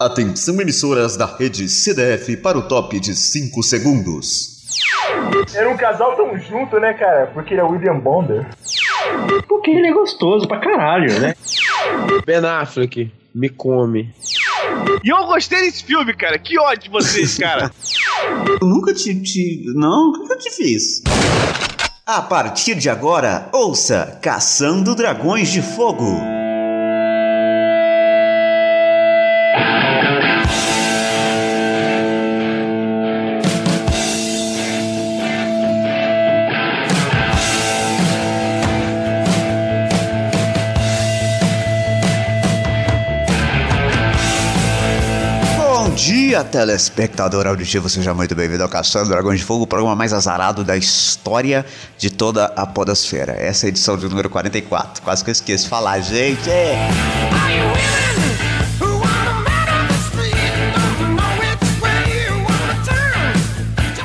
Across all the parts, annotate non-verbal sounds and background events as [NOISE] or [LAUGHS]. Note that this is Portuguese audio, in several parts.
Atenção emissoras da rede CDF para o top de 5 segundos. Era um casal tão junto, né, cara? Porque ele é William Bonder. Porque ele é gostoso pra caralho, né? Ben Affleck, me come. E eu gostei desse filme, cara. Que ódio de vocês, [LAUGHS] cara. Eu nunca te, te. Não, o que eu te fiz? A partir de agora, ouça Caçando Dragões de Fogo. Dia, telespectador auditivo, seja muito bem-vindo ao Caçando Dragões de Fogo, o programa mais azarado da história de toda a podosfera. Essa é a edição de número 44, quase que eu esqueço de falar, gente.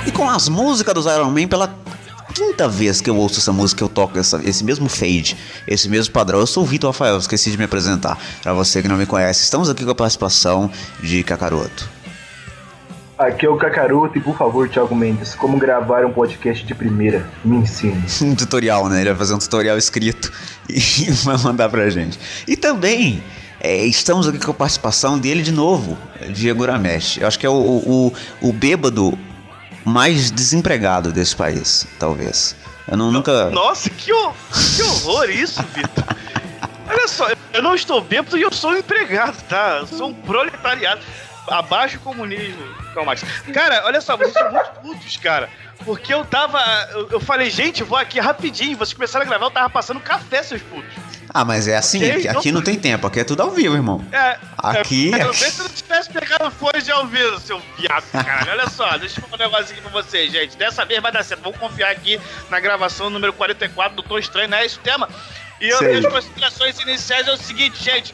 E com as músicas dos Iron Man pela quinta vez que eu ouço essa música, eu toco essa- esse mesmo fade, esse mesmo padrão. Eu sou o Vitor Rafael, esqueci de me apresentar. Pra você que não me conhece, estamos aqui com a participação de Kakaroto. Aqui é o Kakaroto e, por favor, Thiago Mendes, como gravar um podcast de primeira? Me ensine. [LAUGHS] um tutorial, né? Ele vai fazer um tutorial escrito [LAUGHS] e vai mandar pra gente. E também é, estamos aqui com a participação dele de novo, Diego Ramesh. Eu acho que é o, o, o, o bêbado mais desempregado desse país, talvez. Eu não, nunca. Nossa, que, ho- que horror isso, Vitor. [LAUGHS] Olha só, eu não estou bêbado e eu sou um empregado, tá? Eu sou um proletariado. Abaixo o comunismo. Calma. Cara, olha só, vocês são muito putos, cara. Porque eu tava. Eu, eu falei, gente, vou aqui rapidinho. Vocês começaram a gravar, eu tava passando café, seus putos. Ah, mas é assim, aqui, aqui não- não tem tempo, aqui é tudo ao vivo, irmão. É. Aqui- É, pelo menos se eu não tivesse pegado fone de ouvido, seu viado, cara. Olha só, deixa eu falar um negócio aqui pra vocês, gente. Dessa vez vai dar certo. Vamos confiar aqui na gravação número 44 do Tom Estranho, não é esse o tema? E eu, Sei. minhas considerações iniciais é o seguinte, gente.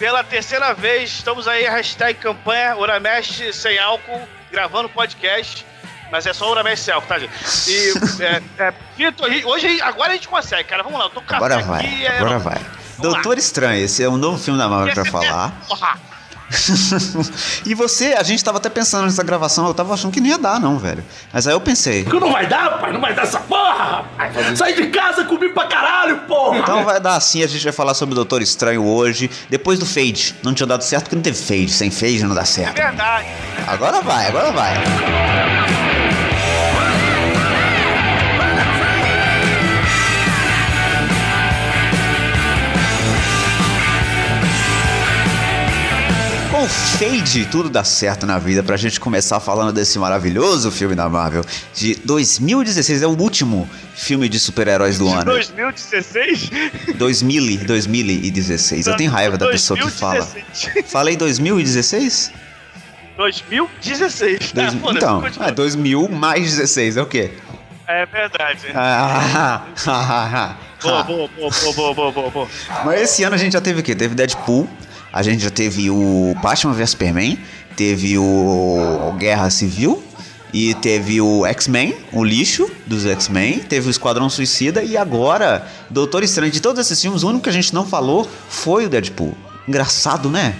Pela terceira vez, estamos aí, hashtag campanha Uramesh sem álcool, gravando podcast. Mas é só Uramesh sem álcool, tá, gente? E, [LAUGHS] é, é, Vitor, hoje, agora a gente consegue, cara. Vamos lá, eu tô com Agora café vai, aqui. é, agora vamos vai. lá. Doutor Estranho, esse é um novo filme da Marvel pra é- falar. Porra! [LAUGHS] e você, a gente tava até pensando nessa gravação, eu tava achando que não ia dar, não, velho. Mas aí eu pensei. Que não vai dar, pai, não vai dar essa porra, rapaz. Sai de casa, comi pra caralho, porra. Então vai dar assim, a gente vai falar sobre o Doutor Estranho hoje, depois do Fade. Não tinha dado certo porque não teve Fade, sem Fade não dá certo. Verdade. Agora vai, agora vai. Com o Fade, tudo dá certo na vida. Pra gente começar falando desse maravilhoso filme da Marvel de 2016. É o último filme de super-heróis do ano. 2016? 2000, 2016. Eu tenho raiva da pessoa que fala. 2016. Falei 2016? 2016. Dois- Ah, então, é 2000 mais 16, é o quê? É verdade. Ah, Boa, boa, boa, boa, boa, boa, boa, boa. Mas esse ano a gente já teve o quê? Teve Deadpool, a gente já teve o Batman vs Superman, teve o Guerra Civil e teve o X-Men, o lixo dos X-Men, teve o Esquadrão Suicida e agora Doutor Estranho. De todos esses filmes, o único que a gente não falou foi o Deadpool. Engraçado, né?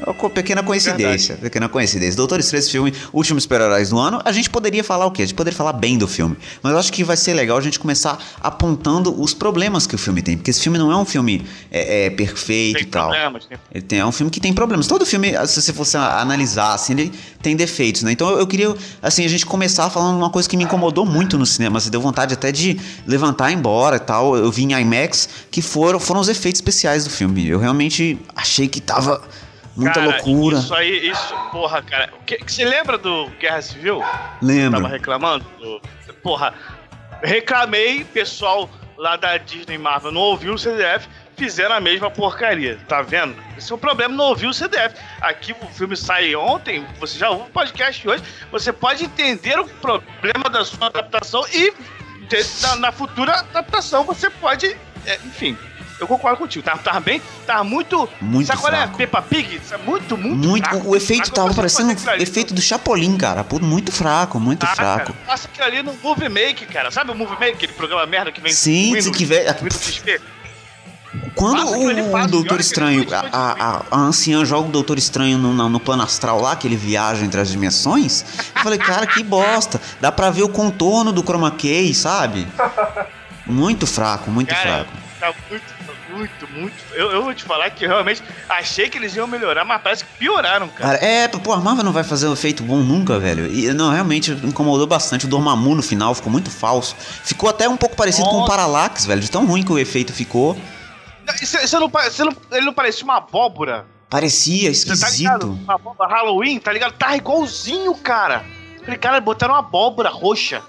É uma pequena coincidência, pequena coincidência. Doutor Estranho, esse filme, último super-heróis do ano, a gente poderia falar o quê? A gente poderia falar bem do filme. Mas eu acho que vai ser legal a gente começar apontando os problemas que o filme tem. Porque esse filme não é um filme é, é, perfeito Tem e tal. problemas, tem Ele tem, é um filme que tem problemas. Todo filme, se você fosse analisar, assim, ele tem defeitos, né? Então eu queria, assim, a gente começar falando uma coisa que me incomodou muito no cinema. Assim, deu vontade até de levantar e ir embora e tal. Eu vi em IMAX que foram, foram os efeitos especiais do filme. Eu realmente achei que tava muita Cara, loucura. Isso aí, isso, porra, cara. O que, que você lembra do Guerra Civil? Lembro. Tava reclamando? Do- porra, reclamei, pessoal lá da Disney Marvel não ouviu o CDF, fizeram a mesma porcaria, tá vendo? Esse é o problema, não ouviu o CDF. Aqui o filme sai ontem, você já ouve o podcast hoje, você pode entender o problema da sua adaptação e na, na futura adaptação você pode, é, enfim. Eu concordo contigo, tava, tava bem, tava muito. Muito Sabe qual é? Peppa Pig? É Muito, muito. Muito, fraco, o efeito fraco. tava parecendo o efeito do Chapolin, cara. Muito fraco, muito Ah, fraco. Cara, passa aquilo ali no Movie Make, cara. Sabe o Movie Make, aquele programa merda que vem Sim, Windows, Windows XP? Quando o, Doutor Estranho, a, a, a anciã joga o Doutor Estranho no, na- no plano astral lá, que ele viaja entre as dimensões, eu falei, cara, que bosta. Dá pra ver o contorno do chroma key, sabe? [LAUGHS] Muito fraco, muito Cara, fraco. tá muito, muito, muito. Eu, eu vou te falar que eu realmente achei que eles iam melhorar, mas parece que pioraram, cara. Cara, é, pô, a Marvel não vai fazer um efeito bom nunca, velho. E não, realmente incomodou bastante. O Dormammu no final ficou muito falso. Ficou até um pouco parecido com o Nossa. Parallax, velho. De tão ruim que o efeito ficou. Você, você não, você não, ele não parecia uma abóbora? Parecia tá esquisito. Uma abóbora Halloween, tá ligado? Tá igualzinho, cara. Falei, cara, botaram uma abóbora roxa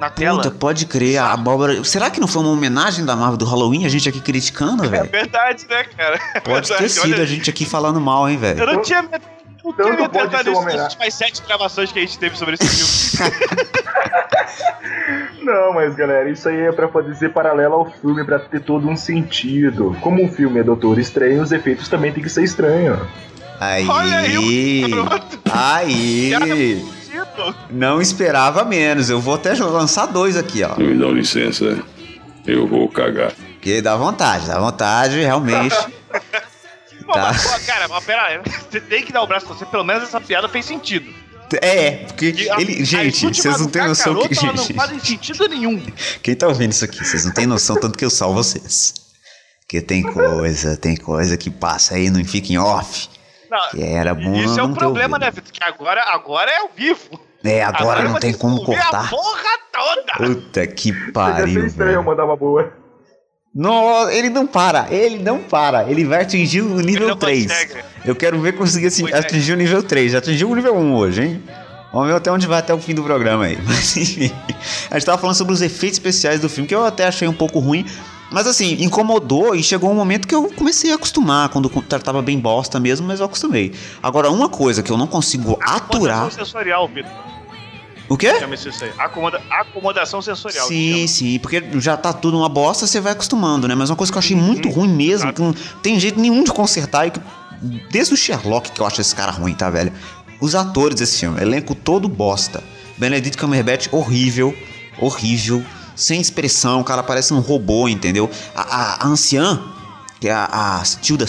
na tela. Puta, pode crer, a abóbora. Será que não foi uma homenagem da Marvel do Halloween? A gente aqui criticando, É velho? verdade, né, cara? Pode ter sido olha, a gente aqui falando mal, hein, velho? Eu não tinha. Não tinha me pode atentado ser uma nisso nas últimas sete gravações que a gente teve sobre esse filme. [LAUGHS] Não, mas galera, isso aí é pra fazer paralelo ao filme, pra ter todo um sentido. Como o filme é Doutor Estranho, os efeitos também tem que ser estranho. Aí. Olha aí, pronto. Aí. Não esperava menos. Eu vou até lançar dois aqui, ó. Me dão licença, eu vou cagar. Porque dá vontade, dá vontade, realmente. [LAUGHS] Pô, Tá. mas, pô, cara, mas pera aí. Você tem que dar o braço pra você. Pelo menos essa piada fez sentido. É, porque E a- ele. as Gente, últimas vocês não têm noção que. Gente, não fazem sentido nenhum. quem tá ouvindo isso aqui, vocês não têm noção tanto que eu salvo vocês. Porque tem coisa, tem coisa que passa aí, não fica em off. Não, era bom. Isso é não um problema, ouvido. né, Vitor? Que agora, agora é ao vivo. É, agora não vai tem como cortar. A porra toda. Puta que Seria pariu, estranho mandar uma boa. Não, ele não para, ele não para. Ele vai atingir o nível não 3. consegue. Eu quero ver conseguir assim, atingir o nível 3. Já atingiu o nível 1 hoje, hein? Vamos ver até onde vai até o fim do programa aí. [LAUGHS] Mas enfim, a gente tava falando sobre os efeitos especiais do filme, que eu até achei um pouco ruim. Mas assim, incomodou e chegou um momento que eu comecei a acostumar, quando tava bem bosta mesmo, mas eu acostumei. Agora, uma coisa que eu não consigo aturar. Acomodação sensorial, Vitor. O quê? Chama isso aí. Acomoda... Acomodação sensorial. Sim, sim, porque já tá tudo uma bosta, você vai acostumando, né? Mas uma coisa que eu achei muito ruim mesmo, que não tem jeito nenhum de consertar, e que desde o Sherlock que eu acho esse cara ruim, tá, velho? Os atores desse filme, elenco todo bosta. Benedict Cumberbatch, horrível, horrível, sem expressão, o cara parece um robô, entendeu? A, a- a anciã, que é a, a Tilda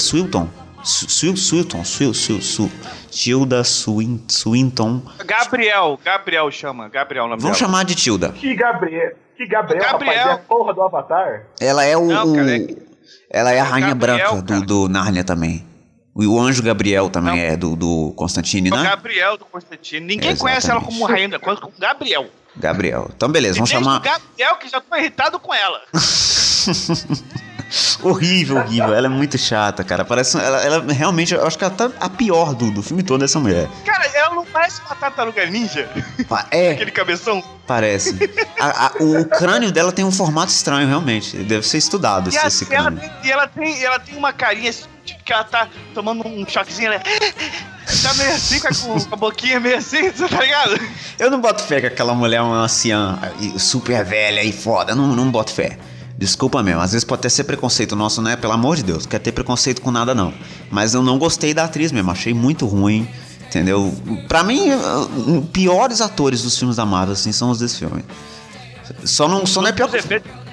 Su- Su- Su- Tilda Swin- Swinton, Gabriel, Gabriel chama. Gabriel, nome vamos dela. chamar de Tilda. Que Gabriel, que Gabriel, Gabriel. rapaz, é a porra do Avatar? Ela é o. Não, cara, é- ela é a rainha Gabriel, branca do, do Nárnia também. O, o anjo Gabriel também Não. é do, do Constantine, É o né? Gabriel do Constantino. Ninguém Exatamente. conhece ela como rainha, conhece como Gabriel. Gabriel. Então, beleza, vamos chamar. o Gabriel que já tô irritado com ela. [LAUGHS] horrível, horrível. Ela é muito chata, cara. Parece. Ela, ela realmente, eu acho que ela tá a pior do, do filme todo, essa mulher. Cara, ela não parece uma tartaruga ninja. É, Aquele cabeção. parece. A- a- o crânio dela tem um formato estranho, realmente. Deve ser estudado E, esse, a- esse ela, crânio. tem, e ela tem, ela tem uma carinha assim, tipo, que ela tá tomando um choquezinho, ela tá meio assim, com a, com a boquinha meio assim, tá ligado? Eu não boto fé que aquela mulher é uma anciã super velha e foda. Não, não boto fé. Desculpa mesmo, às vezes pode até ser preconceito nosso, né? Pelo amor de Deus, quer ter preconceito com nada não. Mas eu não gostei da atriz mesmo, achei muito ruim, entendeu? Pra mim, uh, piores atores dos filmes da Marvel, assim, são os desse filme. Só não, só não é pior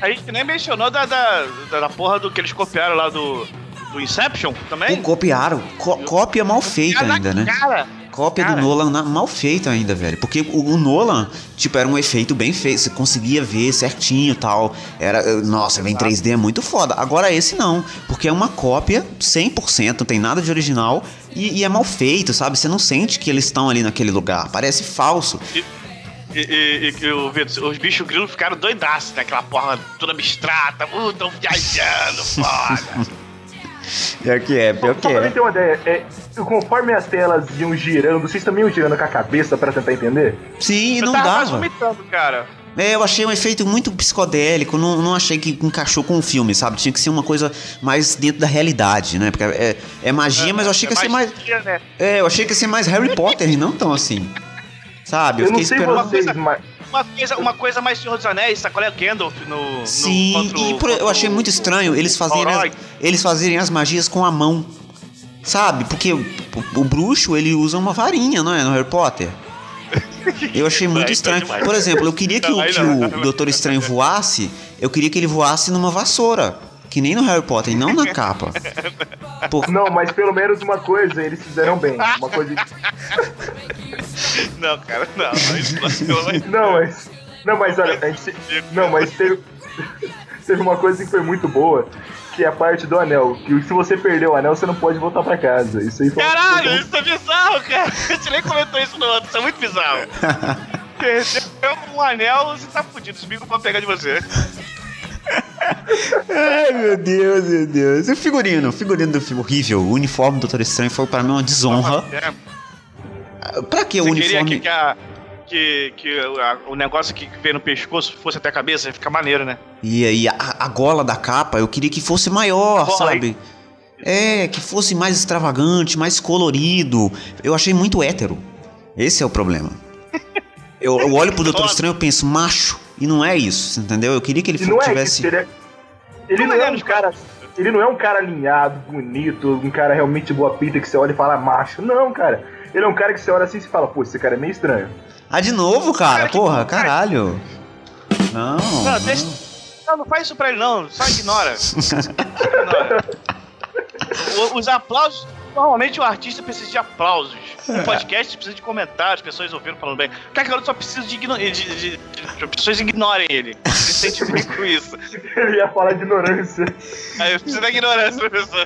A gente nem mencionou da, da, da, porra do que eles copiaram lá do, do Inception também. Pô, copiaram. Co- cópia mal feita ainda, né? Cara, Cópia Cara. do Nolan na- mal feita ainda, velho. Porque o, o Nolan, tipo, era um efeito bem feito. Você conseguia ver certinho e tal. Era, eh, nossa, vem 3D é muito foda. Agora esse não. Porque é uma cópia 100%, não tem nada de original. E, e é mal feito, sabe? Você não sente que eles estão ali naquele lugar. Parece falso. E, e, e que o Vitor, os bichos grilos ficaram doidaços, né? Aquela porra toda abstrata. Uh, tão viajando, foda. [LAUGHS] Pior que é, pior que Só pra mim é. ter uma ideia, é, conforme as telas iam girando, vocês também iam girando com a cabeça pra tentar entender? Sim, Eu não tava dava. vomitando, cara. É, eu achei um efeito muito psicodélico, não, não achei que encaixou com o filme, sabe? Tinha que ser uma coisa mais dentro da realidade, né? Porque é, é magia, mas eu achei que ia ser mais. magia, Né? É, eu achei que ia ser mais Harry Potter e não tão assim. Sabe? Eu, Eu não fiquei sei esperando. vocês, mas Uma coisa, uma coisa mais Senhor dos Anéis, sacolé Gandalf no. no Sim, contra o- e por- eu achei muito estranho eles fazerem, as, eles fazerem as magias com a mão. Sabe? Porque o, o bruxo ele usa uma varinha, não é? No Harry Potter. Eu achei muito estranho. Por exemplo, eu queria que, o, que o. Doutor Estranho voasse, eu queria que ele voasse numa vassoura. Que nem no Harry Potter, e não na capa. Por- Não, mas pelo menos uma coisa eles fizeram bem. Uma coisa. Não, cara, não. não, não, mas. Não, mas olha, a gente. Não, mas teve. [LAUGHS] teve uma coisa que foi muito boa, que é a parte do anel. Que se você perder o anel, você não pode voltar pra casa. Isso aí foi Caralho, isso é bizarro, cara. [LAUGHS] A gente nem comentou isso no outro, isso é muito bizarro. [LAUGHS] Perdeu um anel, você tá fudido, os amigos vão pegar de você. Ai, meu Deus, meu Deus. E o figurino? O figurino do filme horrível. O uniforme do Doutor Estranho foi pra mim uma desonra. Pra que o você queria uniforme? que, que, a- que, que a- o negócio que veio no pescoço fosse até a cabeça, ia ficar maneiro, né? E aí, a, a gola da capa, eu queria que fosse maior, sabe? É, que fosse mais extravagante, mais colorido. Eu achei muito hétero. Esse é o problema. Eu, eu olho pro Doutor. Estranho e penso, macho. E não é isso, entendeu? Eu queria que ele não é tivesse. isso, ele é. Ele não é um cara. Ele não é um cara alinhado, bonito, um cara realmente boa pinta que você olha e fala macho. Não, cara. Ele é um cara que você olha assim e fala, pô, esse cara é meio estranho. Ah, de novo, cara? Porra, caralho. Não. Não, não. deixa- Não, não faz isso pra ele não, só ignora. [LAUGHS] Ignora. O- Os aplausos. Normalmente o artista precisa de aplausos. [LAUGHS] Um podcast precisa de comentários, pessoas ouvindo falando bem. O cara só precisa de, igno- de, de, de- pessoas ignorem ele. Ele se sente bem com [LAUGHS] isso. Eu ia falar de ignorância. Aí eu preciso da ignorância da pessoa.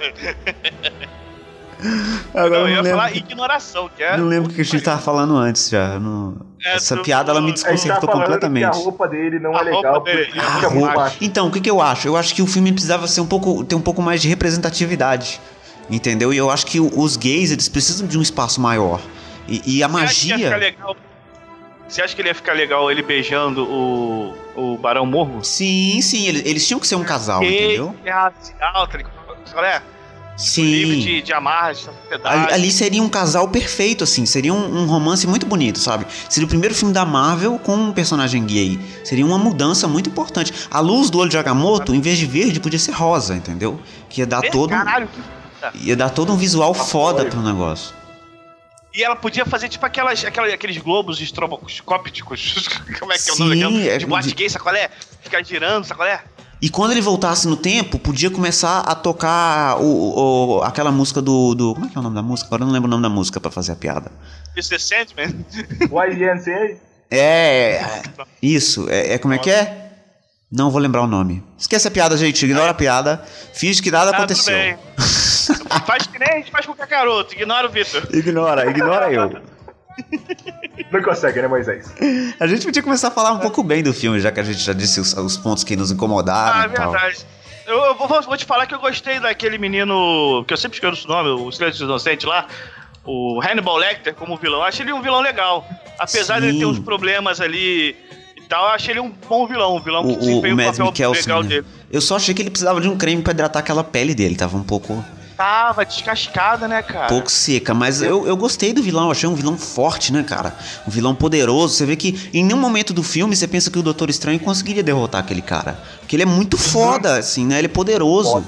Agora Não, eu eu ia lembro, falar ignoração, que é. não lembro o que a gente tava falando antes já. não- É, Essa do- piada ela me tá desconcertou que completamente. a roupa dele não A é legal. dele, porque a roupa-. Então, o que, que eu acho? Eu acho que o filme precisava ser um pouco, ter um pouco mais de representatividade. Entendeu? E eu acho que os gays, eles precisam de um espaço maior. E, e a Você magia. Você acha que ele ia ficar legal ele beijando o, o Barão Morgo? Sim, sim, eles, eles tinham que ser um casal, Gay, entendeu? É racial, tá é? Livre Sim. de, de amarras, de. Ali, ali seria um casal perfeito, assim. Seria um, um romance muito bonito, sabe? Seria o primeiro filme da Marvel com um personagem gay. Seria uma mudança muito importante. A luz do olho de Agamotto, em vez de verde, podia ser rosa, entendeu? Que ia dar Esse todo, Caralho, que ia dar todo um visual foda foi. pro negócio. E ela podia fazer tipo aquelas, aquelas, aqueles globos estroboscópicos. [LAUGHS] Como é que é o nome Sim, daquilo? é- De boate gay, sacolé? Ficar girando, sacolé? E quando ele voltasse no tempo, podia começar a tocar o, o- aquela música do, do. Como é que é o nome da música? Agora eu não lembro o nome da música pra fazer a piada. Isso The Sandman? YNCA? É. é, Isso, é, é como é que é? Não vou lembrar o nome. Esquece a piada, gente. Ignora a piada. Finge que nada Ah, tudo aconteceu. [LAUGHS] faz que nem a gente faz com o Kakaroto. Ignora o Vitor. Ignora, ignora eu. Não consegue, né, Moisés? A gente podia começar a falar um pouco bem do filme, já que a gente já disse os, os pontos que nos incomodaram Ah, é e tal. verdade. Eu, eu vou, vou te falar que eu gostei daquele menino, que eu sempre esqueço o nome, o Silêncio Inocente lá, o Hannibal Lecter como vilão. Eu achei ele um vilão legal. Apesar de ele ter Sim. uns problemas ali e tal, eu achei ele um bom vilão, um vilão O, que o, desempenha o um Mads papel Mikkelsen. legal né? dele. Eu só achei que ele precisava de um creme pra hidratar aquela pele dele. Tava um pouco, Tava descascada, né, cara? pouco seca. Mas eu, eu gostei do vilão. Eu achei um vilão forte, né, cara? Um vilão poderoso. Você vê que em nenhum momento do filme você pensa que o Doutor Estranho conseguiria derrotar aquele cara. Porque ele é muito foda, assim, né? Ele é poderoso.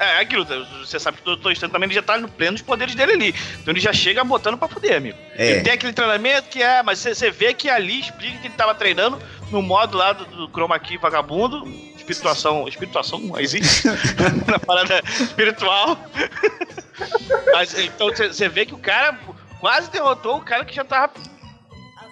É, é aquilo, você sabe que o Doutor Estranho também já tá no pleno dos poderes dele ali. Então ele já chega botando pra fuder, amigo. É. Ele tem aquele treinamento que é, mas você- você vê que ali explica que ele tava treinando no modo lá do, do Chroma Key vagabundo. Espirituação. Espirituação não existe. [LAUGHS] Na parada espiritual. [LAUGHS] mas então você vê que o cara quase derrotou o cara que já tava.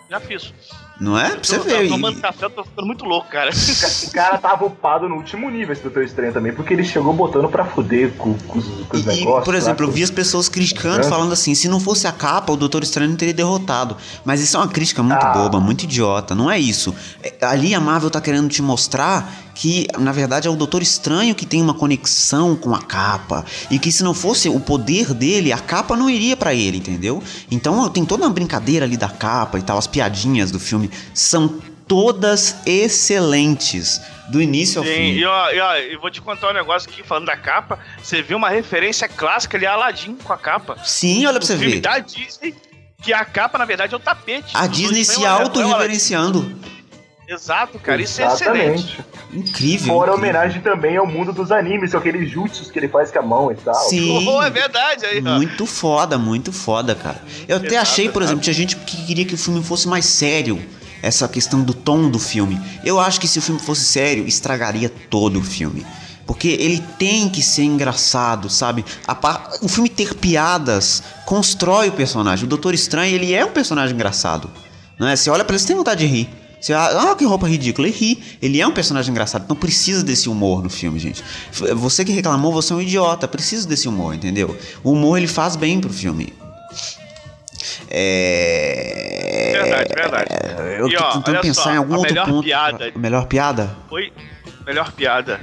Já fiz. Não é? Pra você tô, ver. tô E- tomando café, eu tô ficando muito louco, cara. O cara tava upado no último nível, esse Doutor Estranho também, porque ele chegou botando pra fuder com, com os, com os E, negócios. por exemplo, lá, eu vi as pessoas criticando, falando assim: se não fosse a capa, o Doutor Estranho não teria derrotado. Mas isso é uma crítica muito Ah. boba, muito idiota. Não é isso. É, Ali a Marvel tá querendo te mostrar que, na verdade, é o Doutor Estranho que tem uma conexão com a capa. E que se não fosse o poder dele, a capa não iria pra ele, entendeu? Então tem toda uma brincadeira ali da capa e tal. As piadinhas do filme são todas excelentes. Do início ao Sim, fim. e ó, e ó, eu vou te contar um negócio aqui falando da capa. Você viu uma referência clássica ali Aladdin com a capa. Sim, olha pra você filme ver. da Disney, que a capa, na verdade, é o tapete. A Disney se Estranho, Exato, cara, isso é excelente. Exatamente. Incrível. Fora a incrível. homenagem também ao mundo dos animes, são aqueles jutsus que ele faz com a mão e tal. Sim. [LAUGHS] Oh, é verdade aí, ó. Muito foda, muito foda, cara. Eu até Exato, achei, por exato. exemplo, tinha gente que queria que o filme fosse mais sério. Essa questão do tom do filme. Eu acho que se o filme fosse sério, estragaria todo o filme. Porque ele tem que ser engraçado, sabe? A pa- O filme ter piadas constrói o personagem. O Doutor Estranho, ele é um personagem engraçado. Né? Você olha pra ele, você tem vontade de rir. Você, ah, que roupa ridícula. Ele ri. Ele é um personagem engraçado. Então precisa desse humor no filme, gente. Você que reclamou, você é um idiota. Precisa desse humor, entendeu? O humor, ele faz bem pro filme. É... Verdade, verdade. Eu E, tô ó, tentando pensar só, em algum outro melhor ponto. piada- melhor piada? Foi melhor piada.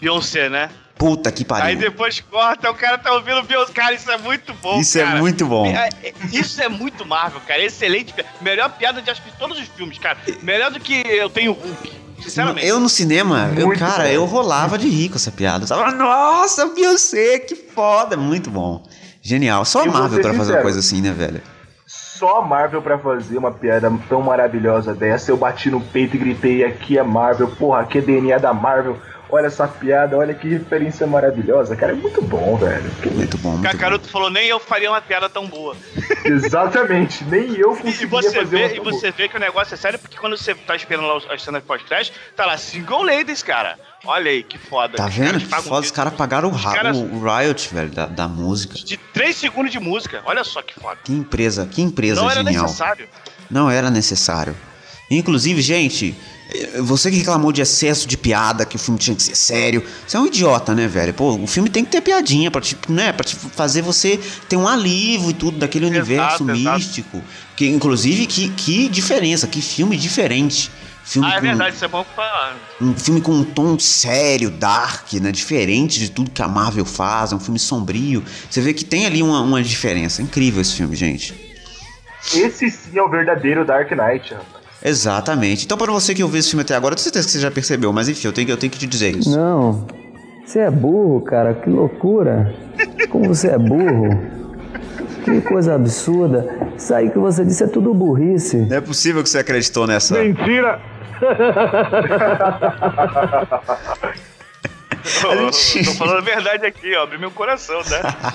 Beyoncé, né? Puta que pariu. Aí depois corta, o cara tá ouvindo Beyoncé. Cara, isso é muito bom, Isso é cara. muito bom. É, é, Isso é muito Marvel, cara. Excelente. Melhor piada de acho que todos os filmes, cara. Melhor do que eu tenho Hulk. Sinceramente. Eu no cinema, eu, cara, bom. eu rolava de rir com essa piada. Eu tava, nossa, Beyoncé, que foda. Muito bom. Genial. Só a Marvel pra fazer uma coisa assim, né, velho? Só a Marvel pra fazer uma piada tão maravilhosa dessa. Eu bati no peito e gritei: aqui é Marvel, porra, aqui é DNA da Marvel. Olha essa piada, olha que referência maravilhosa. Cara, é muito bom, velho. Muito bom, muito bom. Cacaroto falou, nem eu faria uma piada tão boa. Exatamente, nem eu E conseguia você fazer vê, uma e tão boa. você vê que o negócio é sério, porque quando você tá esperando lá as cenas pós-crédito, tá lá single ladies, cara. Olha aí, que foda. Tá vendo? Que foda, os caras pagaram o, caras- o Riot, velho, da, da música. De 3 segundos de música. Olha só que foda. Que empresa, que empresa Não era genial. necessário. Não era necessário. Inclusive, gente, você que reclamou de excesso de piada, que o filme tinha que ser sério, você é um idiota, né, velho? Pô, o filme tem que ter piadinha pra, tipo, né, pra te fazer você ter um alívio e tudo daquele Exato, universo exato. místico. Que, inclusive, que, que diferença, que filme diferente. Filme Ah, é com- verdade, isso é bom pra. um filme com um tom sério, dark, né? Diferente de tudo que a Marvel faz, é um filme sombrio. Você vê que tem ali uma, uma diferença. Incrível esse filme, gente. Esse sim é o verdadeiro Dark Knight, rapaz. Exatamente. Então, para você que ouviu esse filme até agora, eu tenho certeza que você já percebeu, mas enfim, eu tenho, que- eu tenho que te dizer isso. Não. Você é burro, cara. Que loucura. Como você é burro. Que coisa absurda. Isso aí que você disse é tudo burrice. Não é possível que você acreditou nessa. Mentira! [LAUGHS] Eu, gente- tô falando a verdade aqui, ó. Abri meu coração, [LAUGHS] tá?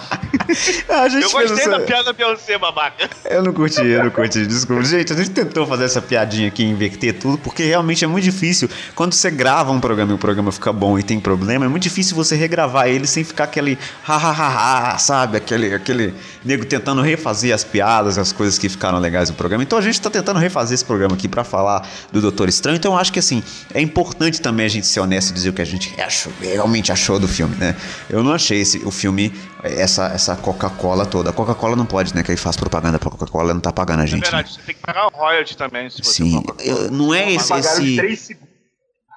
Eu gostei essa- da piada Beyoncé, babaca. Eu não curti, eu não curti, desculpa. Gente, a gente tentou fazer essa piadinha aqui, inverter tudo, porque realmente é muito difícil. Quando você grava um programa e o programa fica bom e tem problema, é muito difícil você regravar ele sem ficar aquele ha-ha-ha-ha, sabe? Aquele, aquele nego tentando refazer as piadas, as coisas que ficaram legais no programa. Então a gente tá tentando refazer esse programa aqui pra falar do Doutor Estranho. Então eu acho que assim, é importante também a gente ser honesto e dizer o que a gente achou, realmente achou do filme, né? Eu não achei esse, o filme, essa, essa Coca-Cola toda. A Coca-Cola não pode, né? Que aí faz propaganda pra Coca-Cola, não tá pagando a É gente. né? verdade, você tem que pagar o royalty também, se você Sim, eu- não é esse. Esse... 3 segundos.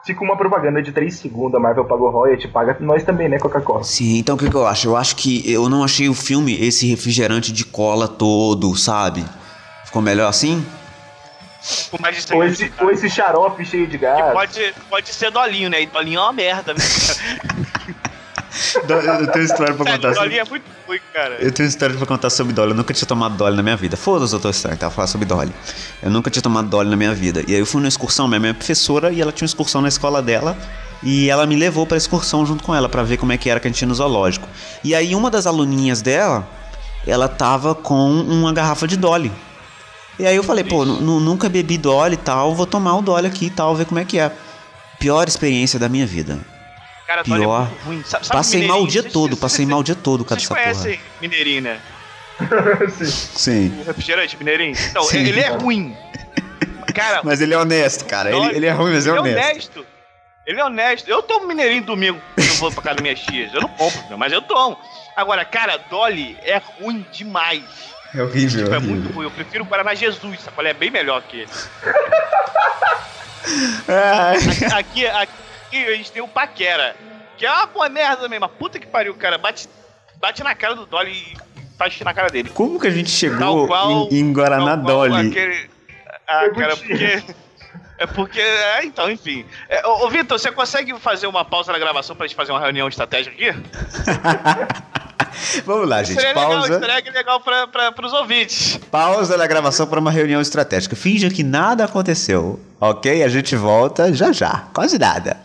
Fica uma propaganda de 3 segundos, a Marvel pagou royalty, paga nós também, né, Coca-Cola? Sim, então o que, que eu acho? Eu acho que eu não achei o filme esse refrigerante de cola todo, sabe? Ficou melhor assim? Com mais de 100 Ou esse, ou esse xarope cheio de gás. Pode, pode ser dolinho, né? E dolinho é uma merda, né? Eu tenho história pra Sério, dolinho é muito ruim, cara. Eu tenho história pra contar sobre Dolly. Eu nunca tinha tomado Dolly na minha vida. Foda-se, doutor Estranho, tá? Falar sobre Dolly. Eu nunca tinha tomado Dolly na minha vida. E aí eu fui numa excursão, minha mãe é professora e ela tinha uma excursão na escola dela. E ela me levou pra excursão junto com ela pra ver como é que era que a no zoológico. E aí uma das aluninhas dela, ela tava com uma garrafa de Dolly. E aí eu falei, pô, nu- nu- nunca bebi Dolly e tal, vou tomar o Dolly aqui e tal, ver como é que é. Pior experiência da minha vida. Cara, é Pior. ruim. Sabe, sabe Passei mal o dia todo, passei mal o dia todo com Vocês essa porra. conhecem Mineirinho, né? [LAUGHS] Sim. O refrigerante Mineirinho? Então, Sim. ele é ruim. Cara, Mas ele é honesto, cara. Ele, Dolly- ele é ruim, mas é ele é honesto. honesto. Ele é honesto. Eu tomo Mineirinho domingo quando eu vou pra casa das minhas tias. Eu não compro, mas eu tomo. Agora, cara, Dolly é ruim demais. É horrível. Tipo, é muito ruim. Eu prefiro o Guaraná Jesus, sabe? Ele é bem melhor que ele. Ai. [LAUGHS] Aqui, aqui a gente tem o Paquera, que é uma boa merda mesmo. Mas puta que pariu, cara. Bate, bate na cara do Dolly e faz xixi na cara dele. Como que a gente chegou qual- em, em Guaraná Dolly? aquele- Ah, cara, porque. É porque. É, então, enfim. É, ô, ô, Vitor, você consegue fazer uma pausa na gravação pra gente fazer uma reunião estratégica aqui? [LAUGHS] [LAUGHS] Vamos lá, gente. Seria legal, Pausa. seria legal pra, pros ouvintes. Pausa na gravação para uma reunião estratégica. Finja que nada aconteceu, ok? A gente volta já já. Quase nada.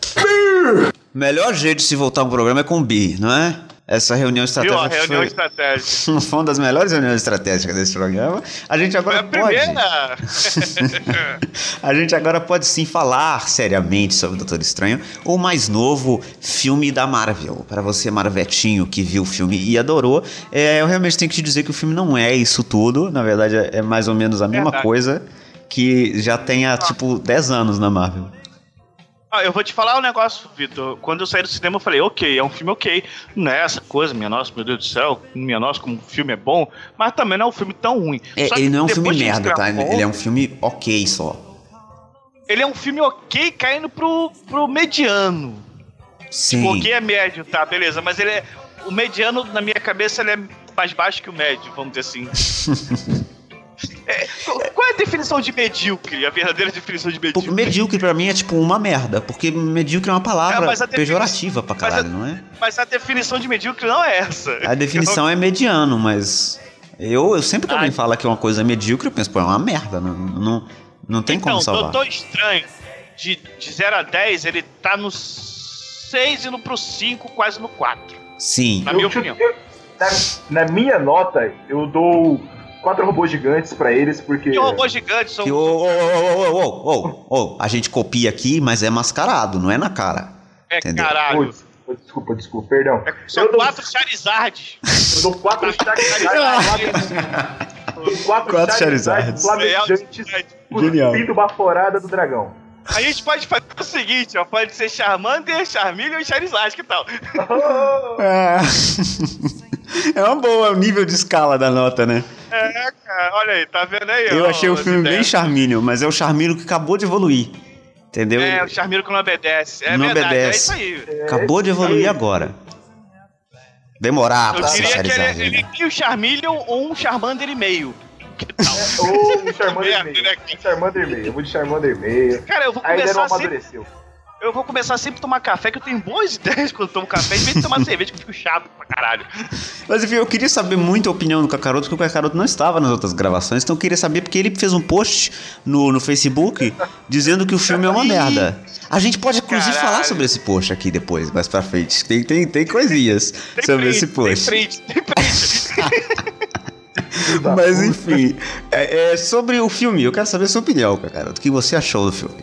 Melhor jeito de se voltar um programa é com bi, não é? Essa reunião Viu? estratégica A reunião foi, estratégica. [LAUGHS] foi uma das melhores reuniões estratégicas desse programa. A gente Foi agora a pode. primeira. [LAUGHS] A gente agora pode sim falar seriamente sobre o Doutor Estranho, o mais novo filme da Marvel. Para você, Marvetinho, que viu o filme e adorou, é, eu realmente tenho que te dizer que o filme não é isso tudo. Na verdade, é é mais ou menos a mesma Verdade. coisa que já tem há, tipo, 10 anos na Marvel. Ah, eu vou te falar um negócio, Vitor. Quando eu saí do cinema, eu falei, ok, é um filme ok. Não é essa coisa, minha nossa, meu Deus do céu, minha nossa, como o filme é bom, mas também não é um filme tão ruim. É, ele não é um filme merda, tá? gravou, Ele é um filme ok só. ele é um filme ok caindo pro, pro mediano. Sim. Porque é médio, tá, beleza, mas ele é. O mediano, na minha cabeça, ele é mais baixo que o médio, vamos dizer assim. [LAUGHS] É, qual é a definição de medíocre? A verdadeira definição de Porque medíocre? medíocre pra mim é tipo uma merda, porque medíocre é uma palavra É, pejorativa pra mas a- caralho, não é? Mas a definição de medíocre não é essa. A definição é mediano, mas eu, eu sempre que alguém Ai. fala que é uma coisa medíocre, eu penso, pô, é uma merda, não, não, não tem como então, salvar. Doutor Estranho, de, de 0 a 10, ele tá no 6 indo pro 5, quase no 4. Sim. Na minha Eu- opinião. eu- na, na minha nota, eu dou quatro robôs gigantes para eles, porque. Que robôs gigantes são. Oh, oh, oh, a gente copia aqui, mas é mascarado, não é na cara. É entendeu? caralho. Desculpa, desculpa, perdão. É, são eu quatro dou... Charizard. Eu dou quatro [LAUGHS] Charizard. quatro, quatro Charizards. Flamejantes. É, Genial. Fim baforada do dragão. A gente pode fazer o seguinte, ó, pode ser Charmander, Charmeleon e Charizard, que tal? [LAUGHS] é. é uma boa, o nível de escala da nota, né? É, cara, olha aí, tá vendo aí? Eu ó, achei o filme bem. Charmeleon, mas é o Charmeleon que acabou de evoluir. Entendeu? É, o Charmeleon que não obedece. É Não verdade, obedece. é isso aí. acabou de evoluir agora. Demorar Eu pra ser diria que ele, Charizard. ele tem o Charmeleon ou um Charmander e meio. Que tal? Ou um Charmander Merda, meio. né, Um Charmander meio. Eu vou de Charmander meio. Cara, eu vou Ainda não começar sempre. Eu vou começar sempre a tomar café, que eu tenho boas [LAUGHS] ideias quando tomo café, em vez de tomar cerveja, que eu fico chato pra caralho. Mas enfim, eu queria saber muito a opinião do Kakaroto, porque o Kakaroto não estava nas outras gravações, então eu queria saber porque ele fez um post no, no Facebook dizendo que o filme é uma [LAUGHS] merda. A gente pode inclusive Caralho. falar sobre esse post aqui depois, mais pra frente. Tem, tem, tem coisinhas Tem sobre print, esse post. Tem print, tem print. [LAUGHS] Mas enfim, é, é, sobre o filme, eu quero saber a sua opinião, Kakaroto. O que você achou do filme?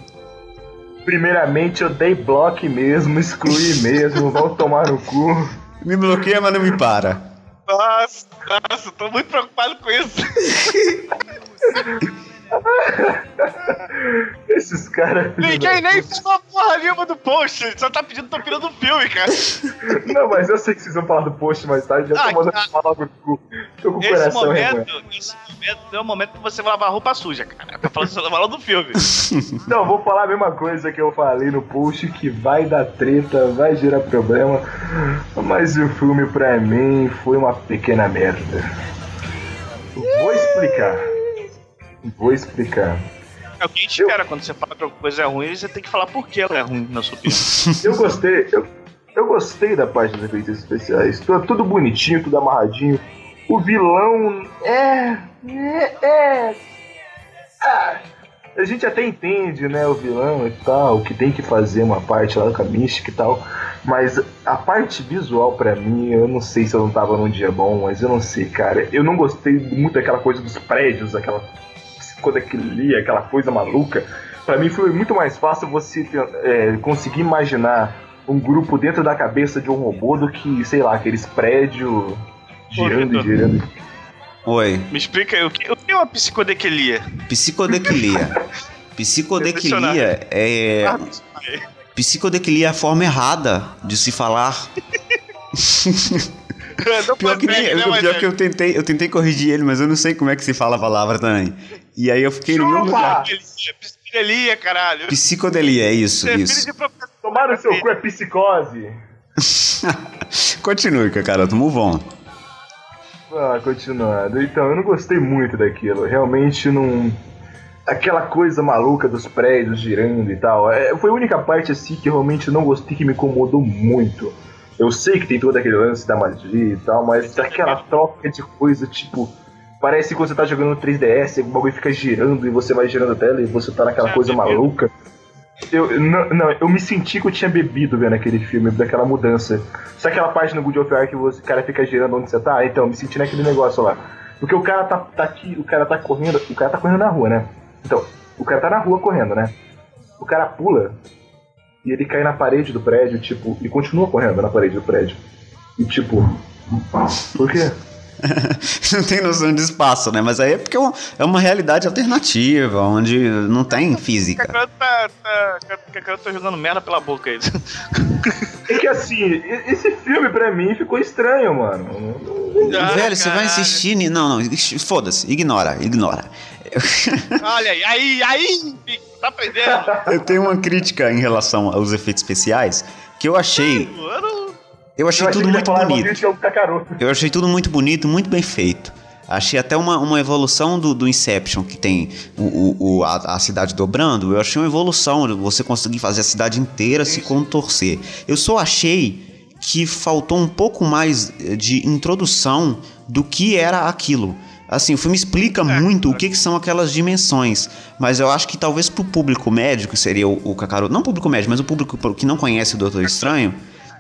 Primeiramente, eu dei bloco mesmo, excluí [LAUGHS] mesmo, vão tomar no cu. Me bloqueia, mas não me para. Nossa, nossa, tô muito preocupado com isso. [LAUGHS] [LAUGHS] Esses caras. Ninguém nem falou porra nenhuma do post, ele só tá pedindo opinião do filme, cara. [LAUGHS] Não, mas eu sei que vocês vão falar do post mais tarde, já Ah, tô mandando falar logo. Tô com o Esse coração momento, esse momento é o momento que você vai lavar roupa suja, cara. Tá falando, você falando do filme. [LAUGHS] Não, vou falar a mesma coisa que eu falei no post, que vai dar treta, vai gerar problema. Mas o filme pra mim foi uma pequena merda. Vou explicar. Vou explicar. É o que a gente espera quando você fala que alguma coisa é ruim, você tem que falar por que ela é ruim, na sua opinião. [LAUGHS] Eu gostei, eu, eu gostei da parte dos efeitos especiais. Tudo, tudo bonitinho, tudo amarradinho. O vilão é. É. é ah, a gente até entende, né, o vilão e tal, que tem que fazer uma parte lá com a mística e tal. Mas a parte visual, pra mim, eu não sei se eu não tava num dia bom, mas eu não sei, cara. Eu não gostei muito daquela coisa dos prédios, aquela. Ali, aquela coisa maluca. Pra mim foi muito mais fácil você é, conseguir imaginar um grupo dentro da cabeça de um robô do que, sei lá, aqueles prédios girando e girando. Oi, Me explica aí, o que, o que é uma psicodequilia? psicodequilia. [LAUGHS] Psicodequilia é. Psicodequilia é a forma errada de se falar. [LAUGHS] não Pior que, consegue, né, pior Mané? que eu tentei, eu tentei corrigir ele, mas eu não sei como é que se fala a palavra também. E aí eu fiquei no mesmo Chupa! lugar. Psicodelia, caralho. Psicodelia, é isso, é isso. de professor. Tomar no seu cu é psicose. [LAUGHS] Continue, Kakaroto, move on. Ah, continuando. Então, eu não gostei muito daquilo. Realmente não. Aquela coisa maluca dos prédios girando e tal. É, foi a única parte assim que eu realmente não gostei, que me incomodou muito. Eu sei que tem todo aquele lance da magia e tal, mas aquela troca de coisa, tipo. Parece que você tá jogando no 3DS, o bagulho fica girando e você vai girando a tela e você tá naquela coisa maluca. Eu, não, não, eu me senti que eu tinha bebido vendo aquele filme, daquela mudança. Sabe aquela parte no Good of War que você, o cara fica girando onde você tá? Então, eu me senti naquele negócio lá. Porque o cara tá, tá aqui, o cara tá correndo, o cara tá correndo na rua, né? Então, o cara tá na rua correndo, né? O cara pula e ele cai na parede do prédio, tipo, e continua correndo na parede do prédio. E tipo, por quê? [LAUGHS] não tem noção de espaço, né? Mas aí é porque é uma, é uma realidade alternativa, onde não tem física. Cacau tá, tá, tá jogando merda pela boca aí. É que assim, esse filme pra mim ficou estranho, mano. Ah, Velho, você vai insistir. ni- Não, não, foda-se, ignora, ignora. [LAUGHS] Olha aí, aí, aí, tá aprendendo. Eu tenho uma crítica em relação aos efeitos especiais que eu achei. Não- Eu achei Eu achei tudo muito bonito. Kakaroto. Eu achei tudo muito bonito, muito bem feito. Achei até uma, uma evolução do, do Inception, que tem o, o- a, a cidade dobrando. Eu achei uma evolução, você conseguir fazer a cidade inteira se contorcer. Eu só achei que faltou um pouco mais eh, de introdução do que era aquilo. Assim, o filme explica muito o que, que são aquelas dimensões, mas eu acho que talvez pro público médico, que seria o, o Kakaroto, não o público médico, mas o público que não conhece o Doutor Estranho,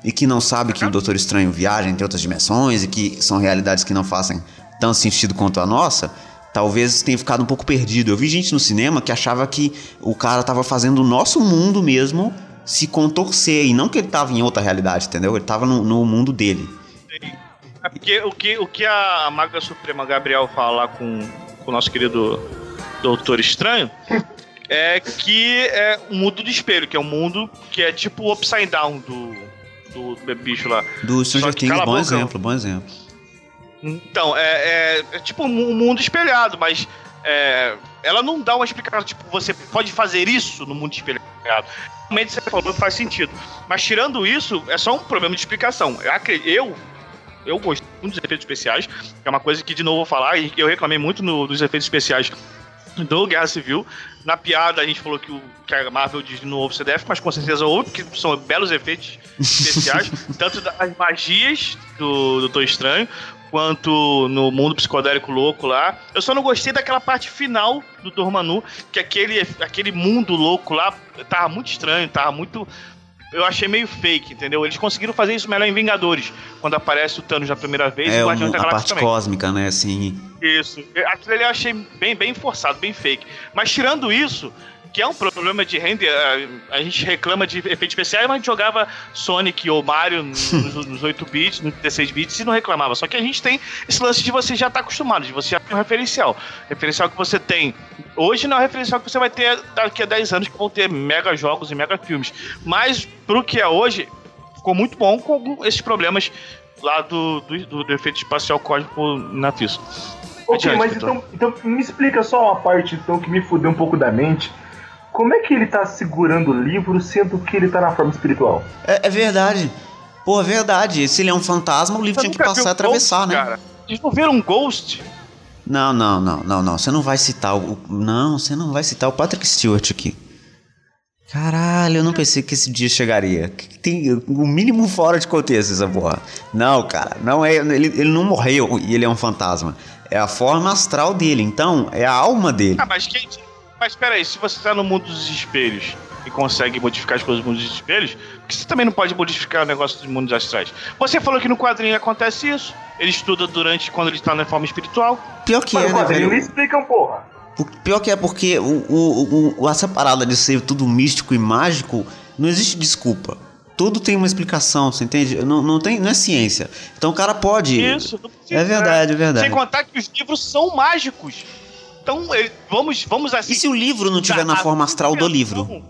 e que não sabe que o Doutor Estranho viaja entre outras dimensões e que são realidades que não fazem tanto sentido quanto a nossa, talvez tenha ficado um pouco perdido. Eu vi gente no cinema que achava que o cara tava fazendo o nosso mundo mesmo se contorcer, e não que ele tava em outra realidade, entendeu? Ele tava no, no mundo dele. É porque o que, o que a Maga Suprema Gabriel fala com, com o nosso querido Doutor Estranho é que é um mundo do espelho, que é um mundo que é tipo o upside down do, do, do bicho lá. Do Stranger Things, bom exemplo, bom exemplo. Então, é, é- é tipo um mundo espelhado, mas é, ela não dá uma explicação, tipo, você pode fazer isso no mundo espelhado. Realmente você falou faz sentido. Mas tirando isso, é só um problema de explicação. Eu, eu, eu gosto muito dos efeitos especiais, que é uma coisa que, de novo, vou falar, e eu reclamei muito no- dos efeitos especiais do Guerra Civil. Na piada, a gente falou que, o, que a Marvel diz que não houve CDF, mas com certeza houve, porque são belos efeitos especiais, [LAUGHS] tanto das magias do Doutor Estranho, quanto no mundo psicodélico louco lá. Eu só não gostei daquela parte final do Dormanu, que aquele, aquele mundo louco lá tava muito estranho, tava muito. Eu achei meio fake, entendeu? Eles conseguiram fazer isso melhor em Vingadores, quando aparece o Thanos na primeira vez e É o um- Guardião da a Galáxia parte também. cósmica, né? Assim. Isso. Aquilo ali eu achei bem, bem forçado, bem fake. Mas tirando isso, que é um problema de render, a, a gente reclama de efeitos especiais, mas a gente jogava Sonic ou Mario [LAUGHS] nos, nos 8 bits, nos 16 bits e não reclamava. Só que a gente tem esse lance de você já estar acostumado, de você já ter um referencial. Referencial que você tem hoje não é o referencial que você vai ter daqui a 10 anos, que vão ter mega jogos e mega filmes. Mas pro que é hoje, ficou muito bom com algum- esses problemas lá do, do, do efeito espacial cósmico na FISO. Ok, mas então, então me explica só uma parte então que me fudeu um pouco da mente. Como é que ele tá segurando o livro sendo que ele tá na forma espiritual? É, é verdade. Pô, é verdade. Se ele é um fantasma, o livro Você tinha que passar e atravessar, Ghost, né? Cara? Vocês não viram Ghost? Não, não, não, não, não. Você não vai citar o. Não, você não vai citar o Patrick Stewart aqui. Caralho, eu não pensei que esse dia chegaria. Tem o mínimo fora de contexto essa porra. Não, cara, não é. Ele, ele não morreu e ele é um fantasma. É a forma astral dele, então é a alma dele. Ah, mas quem. Mas peraí, se você tá no mundo dos espelhos e consegue modificar as coisas do mundo dos espelhos, por que você também não pode modificar o negócio dos mundos astrais? Você falou que no quadrinho acontece isso. Ele estuda durante quando ele está na forma espiritual. Pior que Mas é, né, quadrinho me velho? explicam, porra. O Pior que é porque o, o, o- essa parada de ser tudo místico e mágico, não existe desculpa. Tudo tem uma explicação, você entende? Não, não, tem, não é ciência. Então o cara pode. Isso. não precisa, É verdade, é verdade. Sem contar que os livros são mágicos. Então, ele- vamos, vamos assim. E se o livro não tiver na forma astral do livro?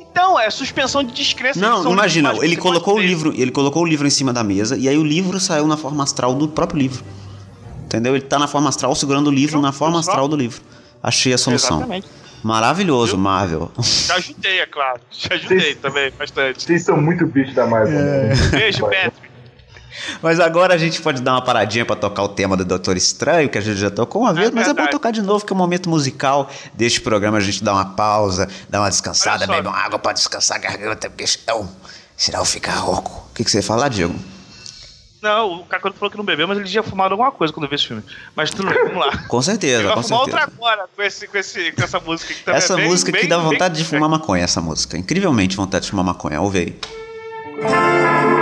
Então, é suspensão de descrença. Não, imagina, ele colocou o livro, ele colocou o livro em cima da mesa e aí o livro saiu na forma astral do próprio livro. Entendeu? Ele tá na forma astral segurando o livro na forma astral do livro. Achei a solução. Exatamente. Maravilhoso, Viu? Marvel. Já ajudei, é claro. Já ajudei Vocês- também, bastante. Vocês são muito bicho da Marvel. né? Beijo, Vai. Patrick. Mas agora a gente pode dar uma paradinha pra tocar o tema do Doutor Estranho, que a gente já tocou uma vez, É mas é bom tocar de novo, que é o momento musical deste programa. A gente dá uma pausa, dá uma descansada, bebe uma água pra descansar a garganta, porque senão, senão fica rouco. O que, que você ia falar, Diego? Não, o Kakaroto falou que não bebeu, mas ele já fumaram alguma coisa quando viu esse filme. Mas tudo bem, vamos lá. [LAUGHS] Com certeza, Ele vai com fumar certeza. outra agora com, esse, com, esse, com essa música que também Essa é bem- música que bem- dá bem- vontade de fumar maconha, essa música. Incrivelmente vontade de fumar maconha. Ouve aí.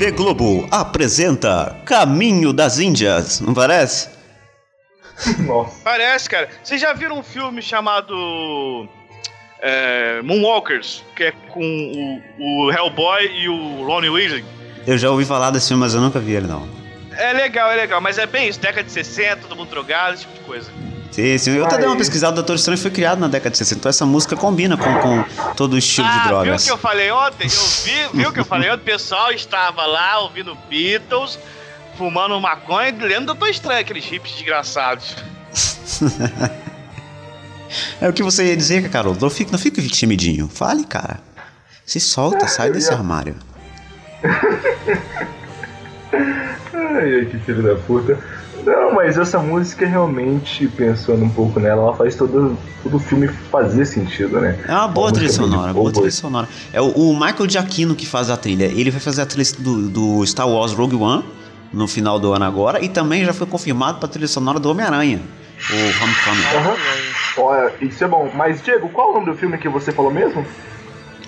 TV Globo apresenta Caminho das Índias, não parece? Nossa. Parece, cara. Vocês já viram um filme chamado é, Moonwalkers, que é com o, o Hellboy e o Ronnie Weasley? Eu já ouvi falar desse filme, mas eu nunca vi ele, não. É legal, é legal, mas é bem isso, década de 60, todo mundo drogado, esse tipo de coisa. Sim, sim. Eu até dei uma pesquisada, o Doutor Estranho foi criado na década de 60, então essa música combina com, com todo o estilo de ah, viu o drogas. que eu falei ontem? Eu vi, viu o que eu falei ontem? O pessoal estava lá ouvindo Beatles, fumando maconha e lendo Doutor Estranho, aqueles hips desgraçados. [LAUGHS] É o que você ia dizer, Carol. Não fique, não fique timidinho. Fale, cara. Se solta, sai desse armário. [LAUGHS] Ai, ai, que filho da puta. Não, mas essa música realmente, pensando um pouco nela, ela faz todo, todo o filme fazer sentido, né? É uma boa trilha sonora, boa trilha sonora. É o, o Michael Giacchino que faz a trilha. Ele vai fazer a trilha do, do Star Wars Rogue One no final do ano agora e também já foi confirmado para a trilha sonora do Homem-Aranha, o Homecoming. Aham. Olha, isso é bom. Mas, Diego, qual é o nome do filme que você falou mesmo?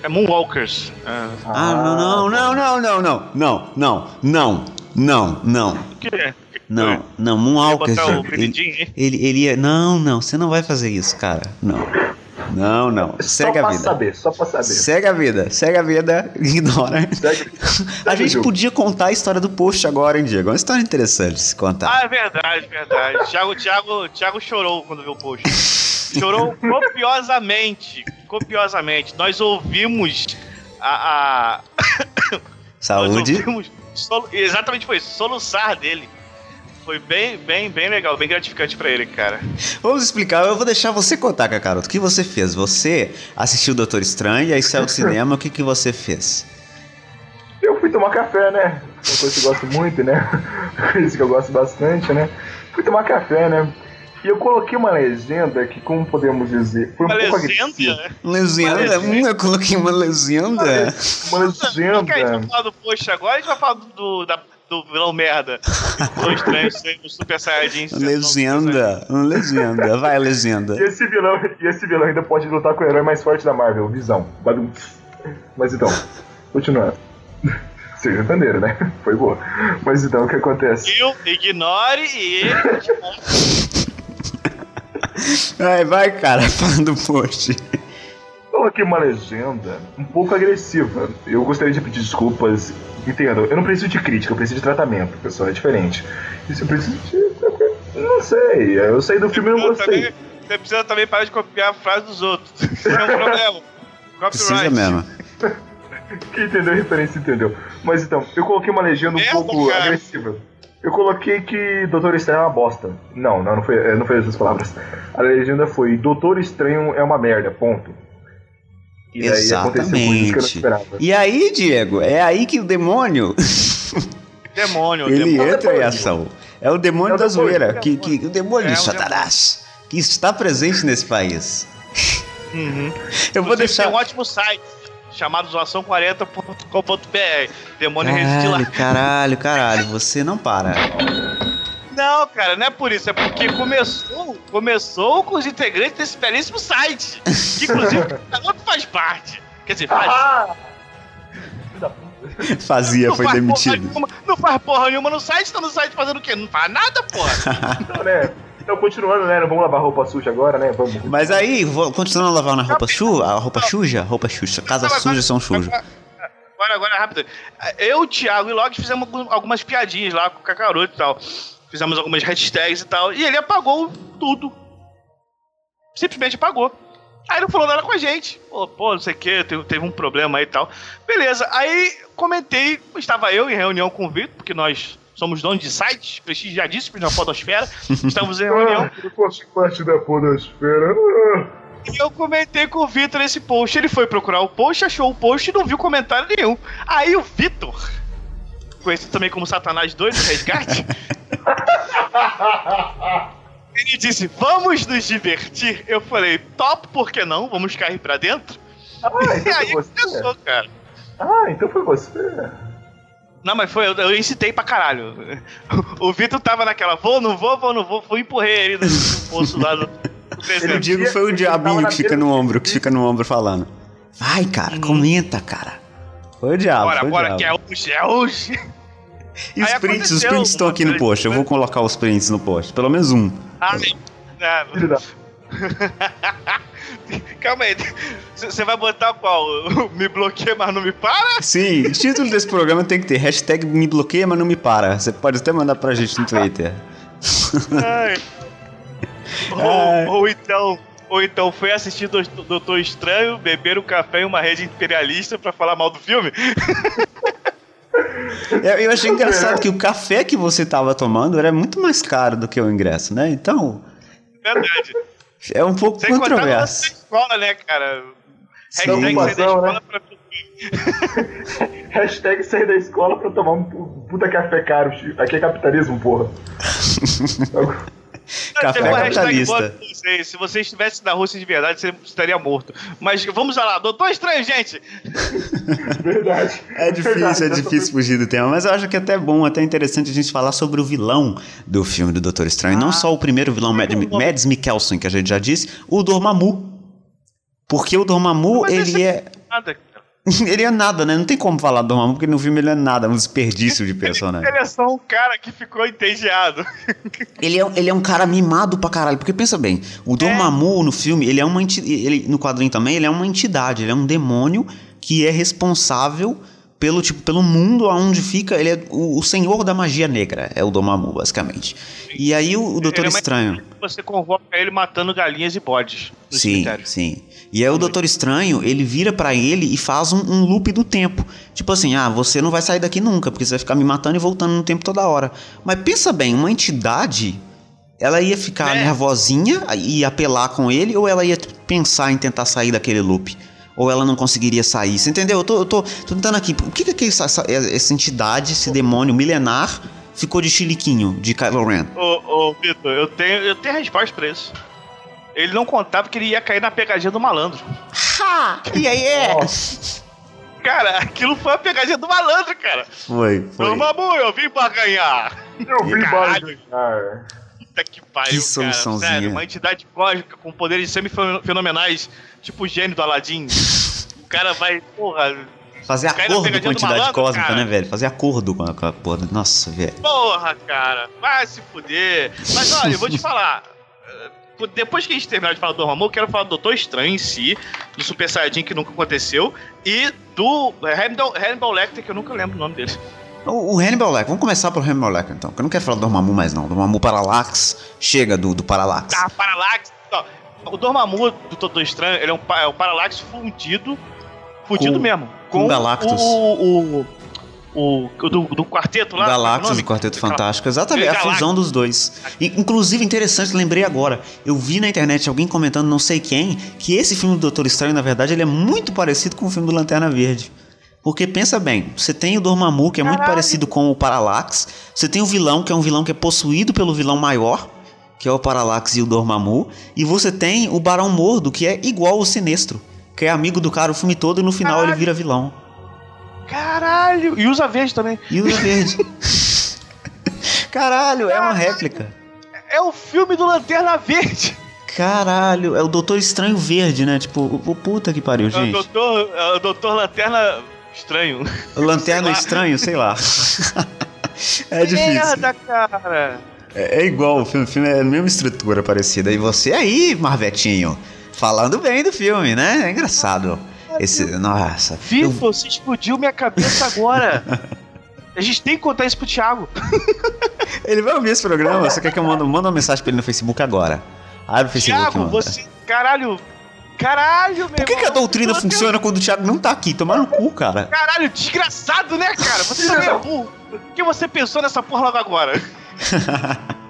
É Moonwalkers. É. Ah, não, não, não, não, não, não, não, não, não, não, não, O quê? Não, não, Moonwalkers. botar o Ele, ele, ele ia, não, não, você não vai fazer isso, cara, não, não, não, só segue a pra vida. saber, só pra saber. Segue a vida, segue a vida, [LAUGHS] ignora. Segue- A gente jogo. podia contar a história do post agora, hein, Diego? É uma história interessante de se contar. Ah, é verdade, verdade. [LAUGHS] Thiago, Thiago, Thiago chorou quando viu o post. [LAUGHS] Chorou copiosamente. Copiosamente. Nós ouvimos a. a [COUGHS] nós Saúde. ouvimos solu- exatamente foi isso, soluçar dele. Foi bem, bem, bem legal, bem gratificante pra ele, cara. Vamos explicar, eu vou deixar você contar, Kakaroto. O que você fez? Você assistiu o Doutor Estranho e aí saiu do [LAUGHS] cinema, o que, que você fez? Eu fui tomar café, né? Uma coisa que eu gosto muito, né? [LAUGHS] Isso que eu gosto bastante, né? Fui tomar café, né? E eu coloquei uma legenda que, como podemos dizer, foi um Uma pouco agressiva. legenda? Legenda? Legenda. Eu coloquei uma legenda. Uma Fica aí, a gente vai legenda. falar do post agora, a gente vai falar do, da, do vilão merda. Do estranho sendo Super Saiyajin. Legenda. Legenda. Vai, legenda. E esse, vilão, e esse vilão ainda pode lutar com o herói mais forte da Marvel, Visão. Badum. Mas então, continuando. Vocês [LAUGHS] entenderam, né? Foi boa. Mas então, o que acontece? Viu? Ignore e Vai, vai, cara, fala do post. Coloquei uma legenda um pouco agressiva. Eu gostaria de pedir desculpas. Entendo, eu não preciso de crítica, eu preciso de tratamento, pessoal, é diferente. Isso eu preciso de. Não sei, eu saí do filme e não Você gostei. também- Você precisa também parar de copiar a frase dos outros. [LAUGHS] Isso é um problema. Precisa Copyright. mesmo. [LAUGHS] Quem entendeu a referência entendeu. Mas então, eu coloquei uma legenda um Merda, pouco cara. agressiva. Eu coloquei que Doutor Estranho é uma bosta. Não, não, não foi, eh, não foi essas palavras. A legenda foi Doutor Estranho é uma merda, ponto. E daí aconteceu coisas que eu não Exatamente. esperava. E aí, Diego, é aí que o demônio [LAUGHS] Demônio, Ele demônio. entra em ação. É o demônio É o da demônio, zoeira. é o Que, que, o demônio É de Satanás. Que está presente nesse país. Uhum. Eu vou Inclusive, deixar. Tem um ótimo site chamado zoação40.com.br. Demônio lá. Caralho, caralho, caralho. Você não para. Não, cara, não é por isso. É porque começou, começou com os integrantes desse belíssimo site. Que inclusive [LAUGHS] o Caroto faz parte. Quer dizer, faz. Ah! Fazia, não foi faz demitido. nenhuma, não faz porra nenhuma no site, tá no site fazendo o quê? Não faz nada, porra. Então, né? Então, continuando, né? Não vamos lavar roupa suja agora, né? Vamos. Mas aí, vou- continuando a lavar na roupa suja, a roupa suja, roupa suja, casas Agora, sujas são sujas. Agora, agora, rápido. Eu, o Thiago e o Log fizemos algum- algumas piadinhas lá com o Kakaroto e tal. Fizemos algumas hashtags e tal. E ele apagou tudo. Simplesmente apagou. Aí não falou nada com a gente. Pô, pô não sei o que, teve, um problema aí e tal. Beleza. Aí comentei, estava eu em reunião com o Vitor, porque nós somos donos de sites prestigiadíssimos na Podosfera. [LAUGHS] Estamos em reunião. eu faço parte da podosfera. E eu comentei com o Vitor esse post. Ele foi procurar o post, achou o post e não viu comentário nenhum. Aí o Vitor, conhecido também como Satanás 2 do Resgate, [LAUGHS] [LAUGHS] ele disse: Vamos nos divertir. Eu falei: Top, por que não? Vamos cair pra dentro. Ah, E então aí foi você. começou, cara. Ah, então foi você. Não, mas foi, eu, eu incitei pra caralho. O Vitor tava naquela, vou, não vou, vou, não vou, fui e empurrei ele no, poço lá do, do [LAUGHS] Eu digo foi o diabinho que fica no ombro, que fica no ombro falando. Vai, cara, comenta, cara. Foi o diabo, Bora, foi bora, diabo. que é hoje, é hoje. E os Aí prints, os prints estão aqui no post. Eu vou colocar os prints no post. Pelo menos um. Ah, Filho da- [LAUGHS] Calma aí. Você vai botar qual? Me bloqueia, mas não me para? Sim, o título desse programa tem que ter hashtag me bloqueia, mas não me para. Você pode até mandar pra gente no Twitter. Ai. [LAUGHS] Ou, ou então. Ou então foi assistir do Doutor Estranho, beber um café em uma rede imperialista pra falar mal do filme? [LAUGHS] [LAUGHS] Eu, eu achei engraçado que o café que você tava tomando era muito mais caro do que o ingresso, né? Então, Verdade. é um pouco Sem controverso. escola, né, cara? Hashtag sair da escola né? pra [LAUGHS] Hashtag sair da escola pra tomar um puta café caro. Aqui é capitalismo, porra. [LAUGHS] Café capitalista. sei, Se você estivesse na Rússia de verdade, você estaria morto. Mas vamos lá, Doutor Estranho, gente! [LAUGHS] Verdade. É difícil, é difícil fugir do tema, mas eu acho que é até bom, até interessante a gente falar sobre o vilão do filme do Doutor Estranho. Não só o primeiro vilão, Mad, Mads Mikkelsen, que a gente já disse, o Dormammu. Porque o Dormammu, ele é... Nada. [LAUGHS] ele é nada, né? Não tem como falar do Dormammu, porque no filme ele é nada, um desperdício de personagem. Ele é só um cara que ficou entediado. [LAUGHS] Ele é, ele é um cara mimado pra caralho, porque pensa bem, o Dormammu no filme, ele é uma entidade, ele, no quadrinho também, ele é uma entidade, ele é um demônio que é responsável pelo tipo pelo mundo aonde fica, ele é o, o senhor da magia negra, é o Dormammu, basicamente. E aí o, o Doutor é Estranho, Você convoca ele matando galinhas e bodes sim, sim. E aí o Doutor Estranho, ele vira pra ele e faz um, um loop do tempo. Tipo assim, ah, você não vai sair daqui nunca, porque você vai ficar me matando e voltando no tempo toda hora. Mas pensa bem, uma entidade, ela ia ficar É. nervosinha e apelar com ele, ou ela ia pensar em tentar sair daquele loop? Ou ela não conseguiria sair? Você entendeu? Eu tô, eu tô, tô tentando aqui. O que, que é essa, essa, essa entidade, esse demônio milenar, ficou de chiliquinho de Kylo Ren? Ô, ô Vitor, eu tenho, eu tenho resposta pra isso. Ele não contava que ele ia cair na pegadinha do malandro. Ha! E aí é? Cara, aquilo foi a pegadinha do malandro, cara. Foi, foi. Ô, Mamu, eu vim pra ganhar. Eu vi Caralho. barulhar. Puta que pariu, Que cara. soluçãozinha. Sério, uma entidade cósmica com poderes semi-fenomenais, tipo o gênio do Aladdin. O cara vai, porra, Fazer na acordo com a entidade malandro, cósmica, cara. né, velho? Fazer acordo com a, com a porra. Nossa, velho. porra, cara, vai se fuder. Mas olha, eu vou te falar. eh, Depois que a gente terminar de falar do Ramon, eu quero falar do Doutor Estranho em si, do Super Saiyajin que nunca aconteceu, e do Hannibal, Hannibal Lecter, que eu nunca lembro o nome dele. O, o Hannibal Lecter, vamos começar pelo Hannibal Lecter então, que eu não quero falar do Dormammu mais não. Dormammu Parallax, chega do, do Parallax. Ah, Parallax. ó, o Dormammu do Doutor Estranho, ele é um, é um Parallax fundido, fundido Com- mesmo. com Galactus. O, o, o, o do, do quarteto lá. Galactus é do Quarteto Fantástico, exatamente, é a fusão dos dois. E, inclusive, interessante, lembrei agora, eu vi na internet alguém comentando, não sei quem, que esse filme do Doutor Estranho, na verdade, ele é muito parecido com o filme do Lanterna Verde. Porque pensa bem, você tem o Dormammu, que é muito parecido com o Parallax. Você tem o vilão, que é um vilão que é possuído pelo vilão maior, que é o Parallax e o Dormammu. E você tem o Barão Mordo, que é igual o Sinestro, que é amigo do cara o filme todo e no final ele vira vilão. Caralho! E usa verde também. E usa verde. [LAUGHS] Caralho, é uma réplica. É o filme do Lanterna Verde. Caralho, é o Doutor Estranho Verde, né? Tipo, o, o puta que pariu, É o gente. doutor, é o doutor Lanterna Estranho. [LAUGHS] Lanterna. Estranho, sei lá. [LAUGHS] é difícil. Merda, cara. É, é igual o filme, o filme é a mesma estrutura parecida. E você aí, Marvetinho, falando bem do filme, né? É engraçado. Esse, nossa. FIFA, eu- você explodiu minha cabeça agora. [LAUGHS] A gente tem que contar isso pro Thiago. ele vai ouvir esse programa. Você quer que eu mando, manda uma mensagem pra ele no Facebook agora? Abre o Facebook. Thiago, você. Caralho. Caralho, meu Por que, que a doutrina funciona quando o Thiago não tá aqui? Tomar no cu, cara. Caralho, desgraçado, né, cara? Você também é burro. Por que você pensou nessa porra logo agora? [LAUGHS]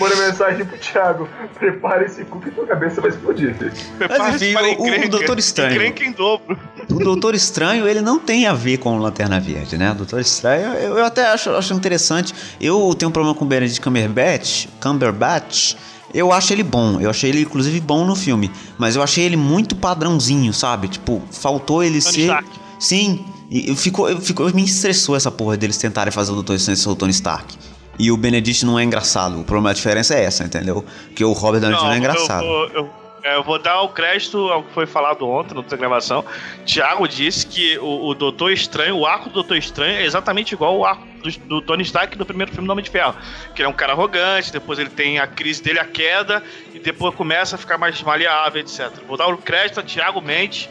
Manda mensagem pro Thiago. Prepare esse cu que tua cabeça vai explodir, filho. Prepare-se enfim, para o- o. Doutor Estranho. Encrenca em dobro. O Doutor Estranho, ele não tem a ver com o Lanterna Verde, né? O Doutor Estranho, eu, eu até acho, acho interessante. Eu tenho um problema com o Benedict Cumberbatch, Cumberbatch. Eu acho ele bom. Eu achei ele, inclusive, bom no filme. Mas eu achei ele muito padrãozinho, sabe? Tipo, faltou ele Tony ser... Stark. Sim. E eu ficou, ficou, me estressou essa porra deles tentarem fazer o Doutor Estranho ser o Tony Stark. E o Benedict não é engraçado. O problema, a diferença é essa, entendeu? Porque o Robert Downey Jr. é engraçado. Eu, eu- eu vou dar o crédito ao que foi falado ontem na outra gravação. Thiago disse que o, o Doutor Estranho, o arco do Doutor Estranho é exatamente igual ao arco do, do Tony Stark do primeiro filme do Homem de Ferro. Que ele é um cara arrogante, depois ele tem a crise dele, a queda, e depois começa a ficar mais maleável, etc. Vou dar o crédito a Thiago Mendes,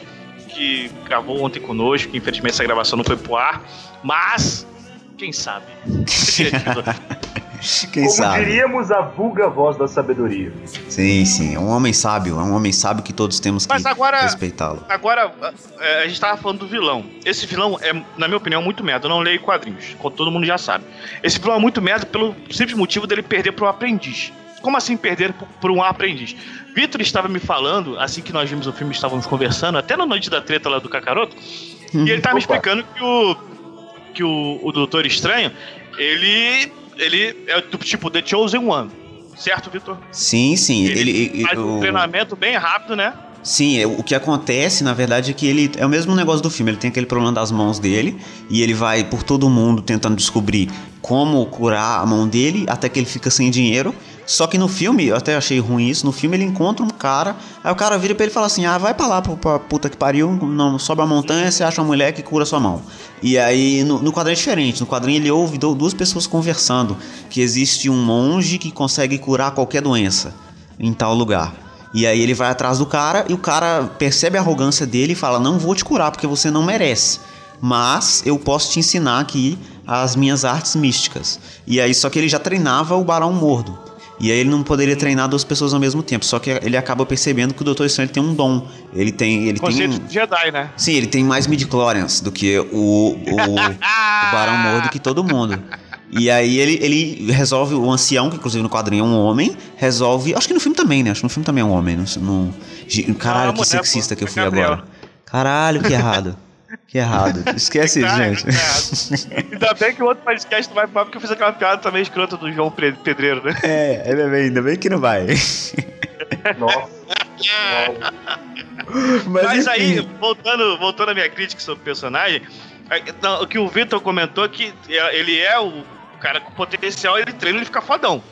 que gravou ontem conosco, que infelizmente essa gravação não foi pro ar, mas. Quem sabe? [LAUGHS] Quem Como sabe? diríamos a vulga voz da sabedoria. Sim, sim. É um homem sábio. É um homem sábio que todos temos que Mas agora- respeitá-lo. Agora, é, a gente tava falando do vilão. Esse vilão é, na minha opinião, muito merda. Eu não leio quadrinhos, como todo mundo já sabe. Esse vilão é muito merda pelo simples motivo dele perder pro aprendiz. Como assim perder por, um aprendiz? Vitor estava me falando, assim que nós vimos o filme, estávamos conversando, até na noite da treta lá do Kakaroto, e ele tava me Opa. explicando que o que o, o Doutor Estranho, ele ele é do tipo The Chosen One. Certo, Vitor? Sim, sim. Ele, Ele, ele- faz um o- treinamento bem rápido, né? Sim, é, o que acontece, na verdade, é que ele. É o mesmo negócio do filme. Ele tem aquele problema das mãos dele. E ele vai por todo mundo tentando descobrir como curar a mão dele. Até que ele fica sem dinheiro. Só que no filme, eu até achei ruim isso. No filme ele encontra um cara. Aí o cara vira pra ele e fala assim: Ah, vai pra lá, pra, puta que pariu. Não, sobe a montanha, você acha uma mulher que cura sua mão. E aí no, no quadrinho é diferente. No quadrinho ele ouve du- duas pessoas conversando. Que existe um monge que consegue curar qualquer doença em tal lugar. E aí ele vai atrás do cara e o cara percebe a arrogância dele e fala: Não vou te curar porque você não merece. Mas eu posso te ensinar aqui as minhas artes místicas. E aí, só que ele já treinava o Barão Mordo. E aí ele não poderia treinar duas pessoas ao mesmo tempo. Só que ele acaba percebendo que o Doutor Estranho tem um dom. Ele tem. Ele tem um- de Jedi, né? Sim, ele tem mais midichlorians do que o, o, o Barão Mordo que todo mundo. [LAUGHS] E aí ele, ele resolve, o ancião, que inclusive no quadrinho é um homem, resolve. Acho que no filme também, né? Acho que no filme também é um homem. No, no- caralho, Não, que sexista que eu é fui Gabriel. agora. Caralho, que errado. Que errado. [LAUGHS] Esquece isso, Cara, gente. é. Ainda bem que o outro podcast não vai falar porque eu fiz aquela piada também escrota do João Pedreiro, né? É, ainda bem, ainda bem que não vai. Nossa. Mas, aí, enfim. voltando, voltando à minha crítica sobre o personagem, aí, não, o que o Vitor comentou é que é, ele é o cara com potencial, ele treina, ele fica fodão.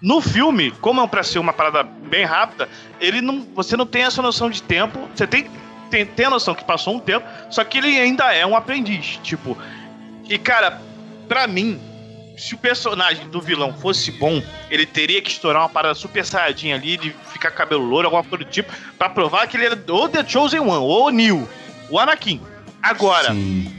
No filme, como é pra ser uma parada bem rápida, ele não, você não tem essa noção de tempo. Você tem, tem, tem a noção que passou um tempo, só que ele ainda é um aprendiz. Tipo, e cara, pra mim, se o personagem do vilão fosse bom, ele teria que estourar uma parada super saiyajin ali, de ficar cabelo louro, alguma coisa do tipo, pra provar que ele era ou The Chosen One, ou o Neo, o Anakin. Agora, Sim.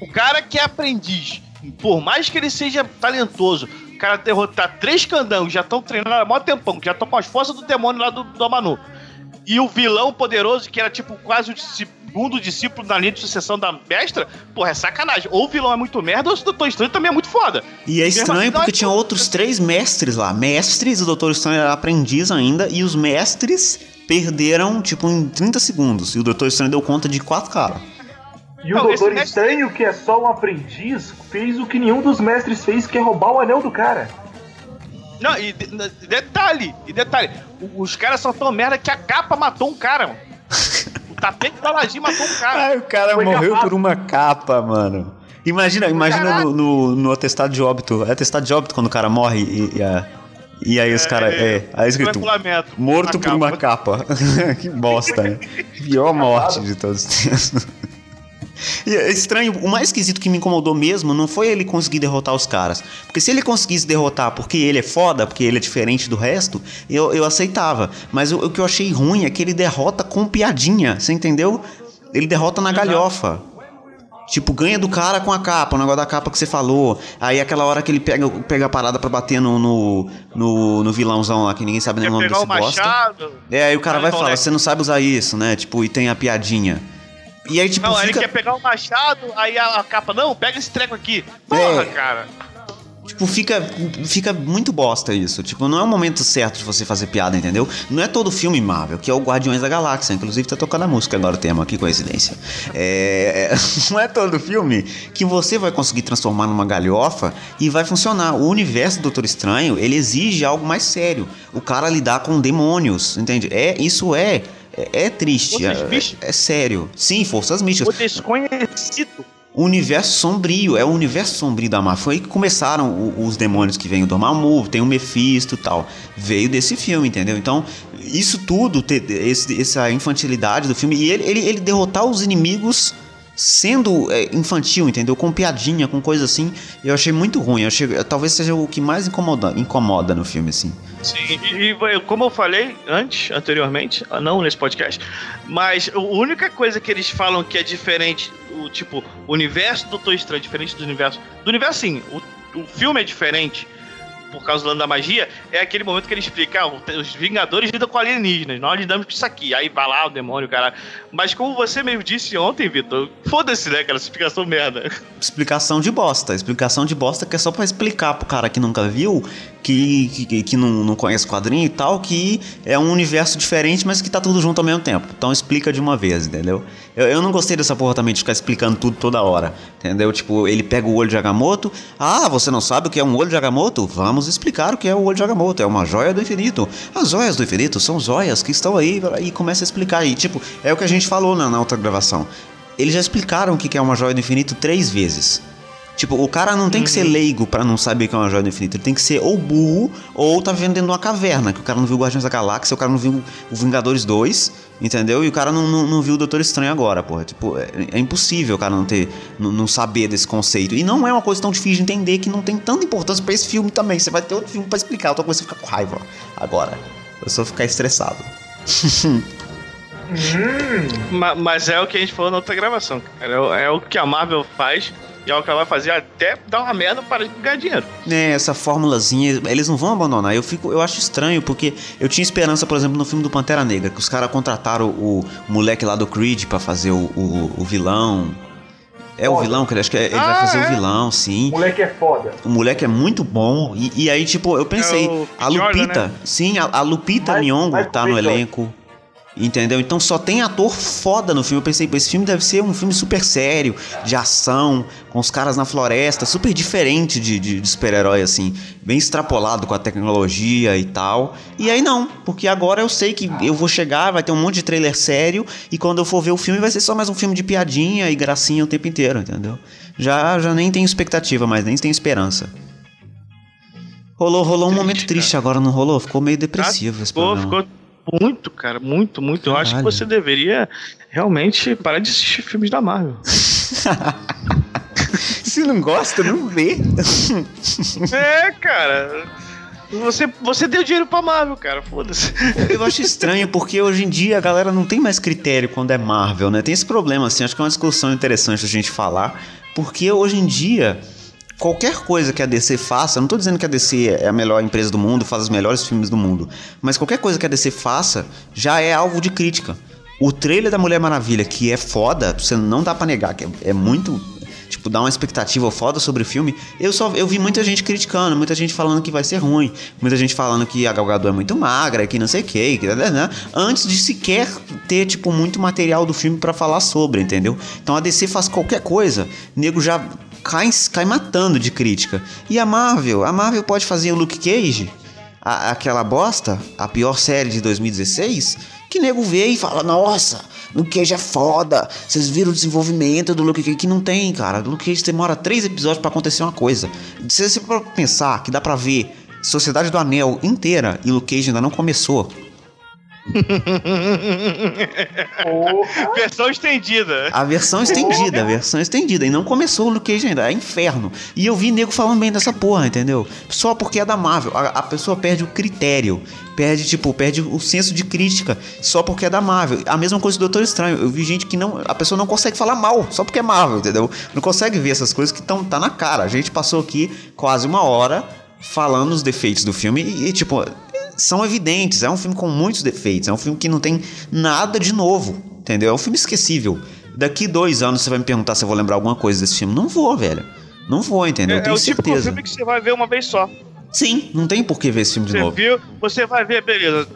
o cara que é aprendiz, por mais que ele seja talentoso, o cara derrotar três candangos, já estão treinando há mó tempão, já estão com as forças do demônio lá do, do Manu. E o vilão poderoso, que era tipo quase o segundo discípulo na linha de sucessão da mestra, porra, é sacanagem. Ou o vilão é muito merda, ou o Doutor Estranho também é muito foda. E é estranho assim, porque tinha outros três mestres lá. Mestres, o Doutor Estranho era aprendiz ainda, e os mestres perderam, tipo, em 30 segundos. E o Doutor Estranho deu conta de quatro caras. E o Não, esse Doutor mestre- Estranho, que é só um aprendiz, fez o que nenhum dos mestres fez, que é roubar o anel do cara. Não, e de- e detalhe, e detalhe, o- os caras são tão merda que a capa matou um cara, mano. [LAUGHS] O tapete da Aladim matou um cara. Ai, o cara Foi morreu por uma capa, mano. Imagina, imagina no, no, no atestado de óbito. É atestado de óbito quando o cara morre e, e, a- e aí os caras. É, aí escrito. Regulamento. Morto por uma capa. capa. [LAUGHS] que bosta, né? [LAUGHS] Pior morte de todos os tempos. E é estranho, o mais esquisito que me incomodou mesmo não foi ele conseguir derrotar os caras. Porque se ele conseguisse derrotar porque ele é foda, porque ele é diferente do resto, eu, eu aceitava. Mas o, o que eu achei ruim é que ele derrota com piadinha, você entendeu? Ele derrota na galhofa. Tipo, ganha do cara com a capa, o negócio da capa que você falou. Aí aquela hora que ele pega, pega a parada pra bater no, no, no, no vilãozão lá, que ninguém sabe nem Quer o nome desse bosta. machado. É, aí o cara vai fala, falar, né? você não sabe usar isso, né? Tipo, e tem a piadinha. E aí, tipo, Não, ele fica, quer pegar o machado, aí a, a capa, não, pega esse treco aqui. Porra, É. cara. tipo, fica, fica muito bosta isso. Tipo, não é o momento certo de você fazer piada, entendeu? Não é todo filme Marvel, que é o Guardiões da Galáxia. Inclusive, tá tocando a música agora o tema, que coincidência. É, [LAUGHS] não é todo filme que você vai conseguir transformar numa galhofa e vai funcionar. O universo do Doutor Estranho, ele exige algo mais sério. O cara lidar com demônios, entende? É, isso é... É, é triste, Forças é, é sério. Sim, forças místicas. O desconhecido. O universo sombrio, é o universo sombrio da Marvel. Foi aí que começaram o- os demônios que vêm o Dormammu, tem o Mephisto e tal. Veio desse filme, entendeu? Então, isso tudo, esse- essa infantilidade do filme, e ele, ele, ele derrotar os inimigos sendo é, infantil, entendeu? Com piadinha, com coisa assim, eu achei muito ruim. Eu achei, talvez seja o que mais incomoda, incomoda no filme, assim. Sim, e, e como eu falei antes, anteriormente, ah, não nesse podcast, mas a única coisa que eles falam que é diferente, o tipo, o universo do Doutor Estranho é diferente do universo. Do universo, sim, o, o filme é diferente por causa do lance da magia, é aquele momento que ele explica, ah, os Vingadores lidam com alienígenas, nós lidamos com isso aqui. Aí vai lá o demônio, cara. Mas como você mesmo disse ontem, Vitor, foda-se, né, essa explicação merda. explicação de bosta. Explicação de bosta que é só pra explicar pro cara que nunca viu, que, que, que não, não conhece quadrinho e tal, que é um universo diferente, mas que tá tudo junto ao mesmo tempo. Então explica de uma vez, entendeu? Eu, eu não gostei dessa porra também de ficar explicando tudo toda hora, entendeu? Tipo, ele pega o olho de Agamotto. Ah, você não sabe o que é um olho de Agamotto? Vamos explicar o que é o olho de Agamotto. É uma joia do infinito. As joias do infinito são joias que estão aí e começa a explicar. E, tipo, é o que a gente falou na, na outra gravação. Eles já explicaram o que é uma joia do infinito três vezes. Tipo, o cara não tem que ser leigo pra não saber que é uma joia do infinito. Ele tem que ser ou burro ou tá vivendo dentro de uma caverna. Que o cara não viu Guardiões da Galáxia, o cara não viu o Vingadores 2, entendeu? E o cara não, não, não viu o Doutor Estranho agora, porra. Tipo, é, é impossível o cara não ter. Não, não saber desse conceito. E não é uma coisa tão difícil de entender que não tem tanta importância pra esse filme também. Você vai ter outro filme pra explicar. Outra coisa você fica com raiva agora. Eu só ficar estressado. [LAUGHS] Ma- mas é o que a gente falou na outra gravação, cara. É, o- é o que a Marvel faz e é o que ela vai fazer até dar uma merda para ganhar dinheiro. É, essa formulazinha, eles não vão abandonar. Eu fico, eu acho estranho porque eu tinha esperança, por exemplo, no filme do Pantera Negra, que os caras contrataram o, moleque lá do Creed pra fazer o, o, o vilão. É o Foda. vilão, que ele acho que é- ele vai Ah, fazer é? o vilão, sim. O moleque é foda. O moleque é muito bom. E, e aí, tipo, eu pensei, É o a Jordan, Lupita, né? sim, a, a Lupita mas tá no elenco. Entendeu? Então só tem ator foda no filme. Eu pensei, pô, esse filme deve ser um filme super sério, de ação, com os caras na floresta, super diferente de, de, de super-herói, assim, bem extrapolado com a tecnologia e tal. E aí não, porque agora eu sei que eu vou chegar, vai ter um monte de trailer sério, e quando eu for ver o filme vai ser só mais um filme de piadinha e gracinha o tempo inteiro, entendeu? Já, já nem tenho expectativa mais, nem tenho esperança. Rolou, rolou um momento triste agora, não rolou? Ficou meio depressivo esse Ficou, programa. ficou muito, cara, muito, muito. Eu acho que Caralho. você deveria realmente parar de assistir filmes da Marvel. [LAUGHS] Se não gosta, não vê. [LAUGHS] é, cara. Você, você deu dinheiro pra Marvel, cara. Foda-se. Eu acho estranho porque hoje em dia a galera não tem mais critério quando é Marvel, né? Tem esse problema, assim, acho que é uma discussão interessante a gente falar, porque hoje em dia qualquer coisa que a DC faça, não tô dizendo que a DC é a melhor empresa do mundo, faz os melhores filmes do mundo, mas qualquer coisa que a DC faça já é alvo de crítica. O trailer da Mulher Maravilha, que é foda, você não dá pra negar, que é, é muito tipo, dá uma expectativa foda sobre o filme, eu só eu vi muita gente criticando, muita gente falando que vai ser ruim, muita gente falando que a Gal Gadot é muito magra, que não sei o que, que né, né, antes de sequer ter, tipo, muito material do filme pra falar sobre, entendeu? Então a DC faz qualquer coisa, nego já cai, cai matando de crítica. E a Marvel? A Marvel pode fazer o Luke Cage, a- aquela bosta, a pior série de 2016, que nego vê e fala, nossa, Luke Cage é foda, vocês viram o desenvolvimento do Luke Cage, que não tem, cara. O Luke Cage demora três episódios pra acontecer uma coisa. Se você pensar que dá pra ver Sociedade do Anel inteira e Luke Cage ainda não começou. Versão estendida. A versão estendida, a versão estendida. E não começou o Luke Cage ainda, é inferno. E eu vi nego falando bem dessa porra, entendeu? Só porque é da Marvel. A, a pessoa perde o critério. Perde, tipo, perde o senso de crítica só porque é da Marvel. A mesma coisa do Doutor Estranho. Eu vi gente que não. A pessoa não consegue falar mal só porque é Marvel, entendeu? Não consegue ver essas coisas que estão tá na cara. A gente passou aqui quase uma hora falando os defeitos do filme e, e, tipo, são evidentes. É um filme com muitos defeitos. É um filme que não tem nada de novo. Entendeu? É um filme esquecível. Daqui dois anos você vai me perguntar se eu vou lembrar alguma coisa desse filme. Não vou, velho. Não vou, entendeu? É, eu é tenho o tipo de certeza. filme que você vai ver uma vez só. Sim, não tem por que ver esse filme de Você novo. viu, você vai ver, beleza.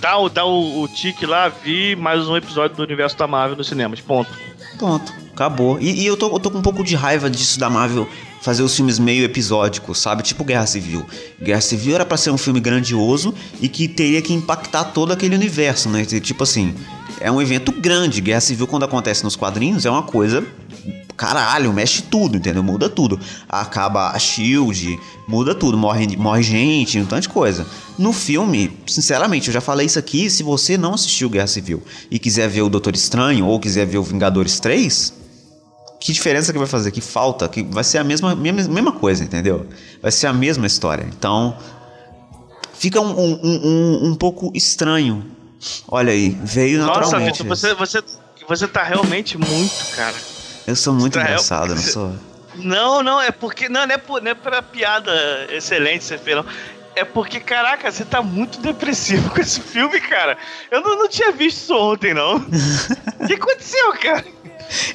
Dá, o- dá o, o tique lá, vi mais um episódio do universo da Marvel nos cinemas. Ponto. Pronto, acabou. E, e eu, tô, eu tô com um pouco de raiva disso da Marvel fazer os filmes meio episódicos, sabe? Tipo Guerra Civil. Guerra Civil era pra ser um filme grandioso e que teria que impactar todo aquele universo, né? Tipo assim, é um evento grande. Guerra Civil, quando acontece nos quadrinhos, é uma coisa. Caralho, mexe tudo, entendeu? Muda tudo. Acaba a Shield, muda tudo, morre, morre gente, um tanto de coisa. No filme, sinceramente, eu já falei isso aqui. Se você não assistiu Guerra Civil e quiser ver o Doutor Estranho ou quiser ver o Vingadores 3, que diferença que vai fazer? Que falta? Que vai ser a mesma, mesma, mesma coisa, entendeu? Vai ser a mesma história. Então, fica um, um, um, um pouco estranho. Olha aí, veio Nossa, naturalmente. Vitor, você, você, você tá realmente muito, cara. Eu sou muito Israel- engraçado, não sou? Não, não, é porque. Não, não é, por, não é pra piada excelente você fez, não. É porque, caraca, você tá muito depressivo com esse filme, cara. Eu não, não tinha visto isso ontem, não. O [LAUGHS] que aconteceu, cara?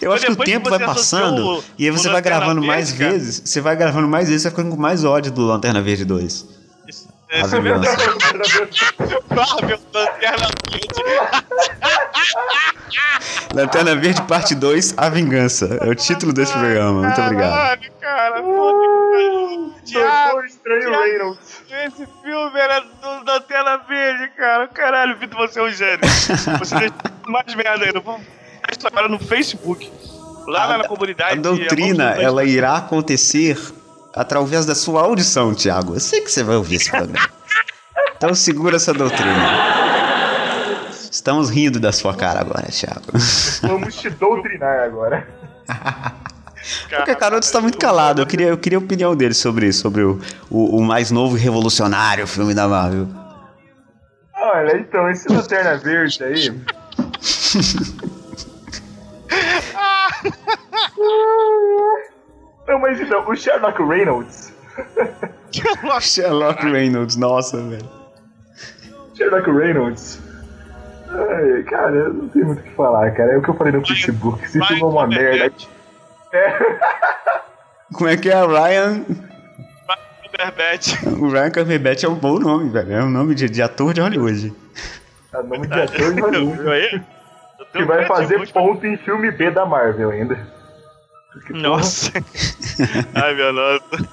Eu acho que o tempo vai passando o- e aí você vai gravando mais cara. vezes. Você vai gravando mais vezes, você vai ficando com mais ódio do Lanterna Verde 2. É, A vingança. Ah, meu Deus, Lanterna Verde. Lanterna Verde Parte 2, A Vingança. É o título desse programa. Muito obrigado. Caralho, cara. Doutor Estranho. Reynolds. Esse filme era do Lanterna Verde, cara. Caralho, Vitor, você é um gênio. Você deixa mais merda ainda. Isso agora no Facebook. Lá na, na comunidade. A doutrina, ela irá acontecer através da sua audição, Thiago. Eu sei que você vai ouvir esse programa. Então segura essa doutrina. Estamos rindo da sua cara agora, Thiago. Vamos te doutrinar agora. Porque o Caroto está muito calado. Eu queria, eu queria a opinião dele sobre sobre o, o, o mais novo e revolucionário filme da Marvel. Olha, então, esse Lanterna Verde aí. [LAUGHS] mas então, o Sherlock Reynolds. [LAUGHS] Sherlock Reynolds, nossa, velho. Sherlock Reynolds. Ai, cara, eu não tenho muito o que falar, cara. É o que eu falei no Facebook. Esse filme é uma merda. É, Como é que é? Ryan. Cumberbatch. O Ryan Cumberbatch é um bom nome, velho. É um nome de, de ator de Hollywood. é o nome de ator de [LAUGHS] Hollywood. Que vai fazer ponto em filme B da Marvel ainda. Porque, Nossa. [LAUGHS] Ai, meu nossa.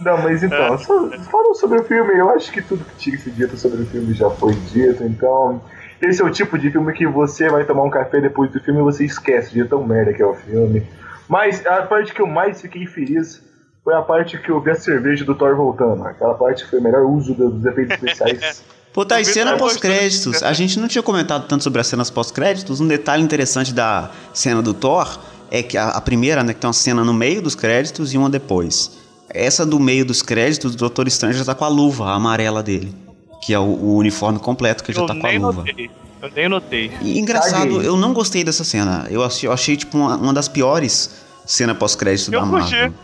Não, mas É. então, só, falando sobre o filme, eu acho que tudo que tinha que ser dito sobre o filme já foi dito, então. Esse é o tipo de filme que você vai tomar um café depois do filme e você esquece de tão merda que é o filme. Mas a parte que eu mais fiquei feliz foi a parte que eu vi a cerveja do Thor voltando. Aquela parte que foi o melhor uso do- dos efeitos especiais. [LAUGHS] Pô, tá, e cena pós-créditos. A gente não tinha comentado tanto sobre as cenas pós-créditos. Um detalhe interessante da cena do Thor é que a, a primeira, né, que tem uma cena no meio dos créditos e uma depois. Essa do meio dos créditos, o Doutor Estranho já tá com a luva a amarela dele. Que é o, o uniforme completo que ele já tá com a luva. notei. Eu nem notei. E engraçado, Caguei. eu não gostei dessa cena. Eu achei, eu achei tipo, uma, uma das piores cenas pós-crédito da curti. Marvel.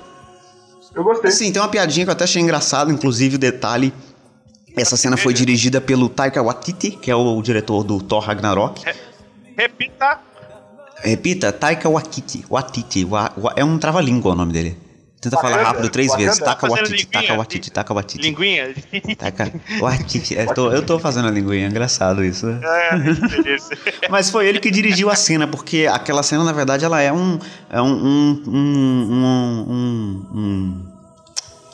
Eu gostei. Sim, tem uma piadinha que eu até achei engraçado, inclusive o detalhe. Essa cena foi dirigida pelo Taika Waititi, que é o diretor do Thor Ragnarok. Repita. Repita, Taika Waititi. Waititi. Wa- wa- é um trava-língua o nome dele. Tenta falar rápido três Wakanda. vezes. Watiti, taca o Watiti, taca o Watiti. Linguinha? Taca o Watiti. Eu tô, eu tô fazendo a linguinha, engraçado isso. né? É, beleza. [LAUGHS] Mas foi ele que dirigiu a cena, porque aquela cena, na verdade, ela é um. É um. um, um, um, um- um-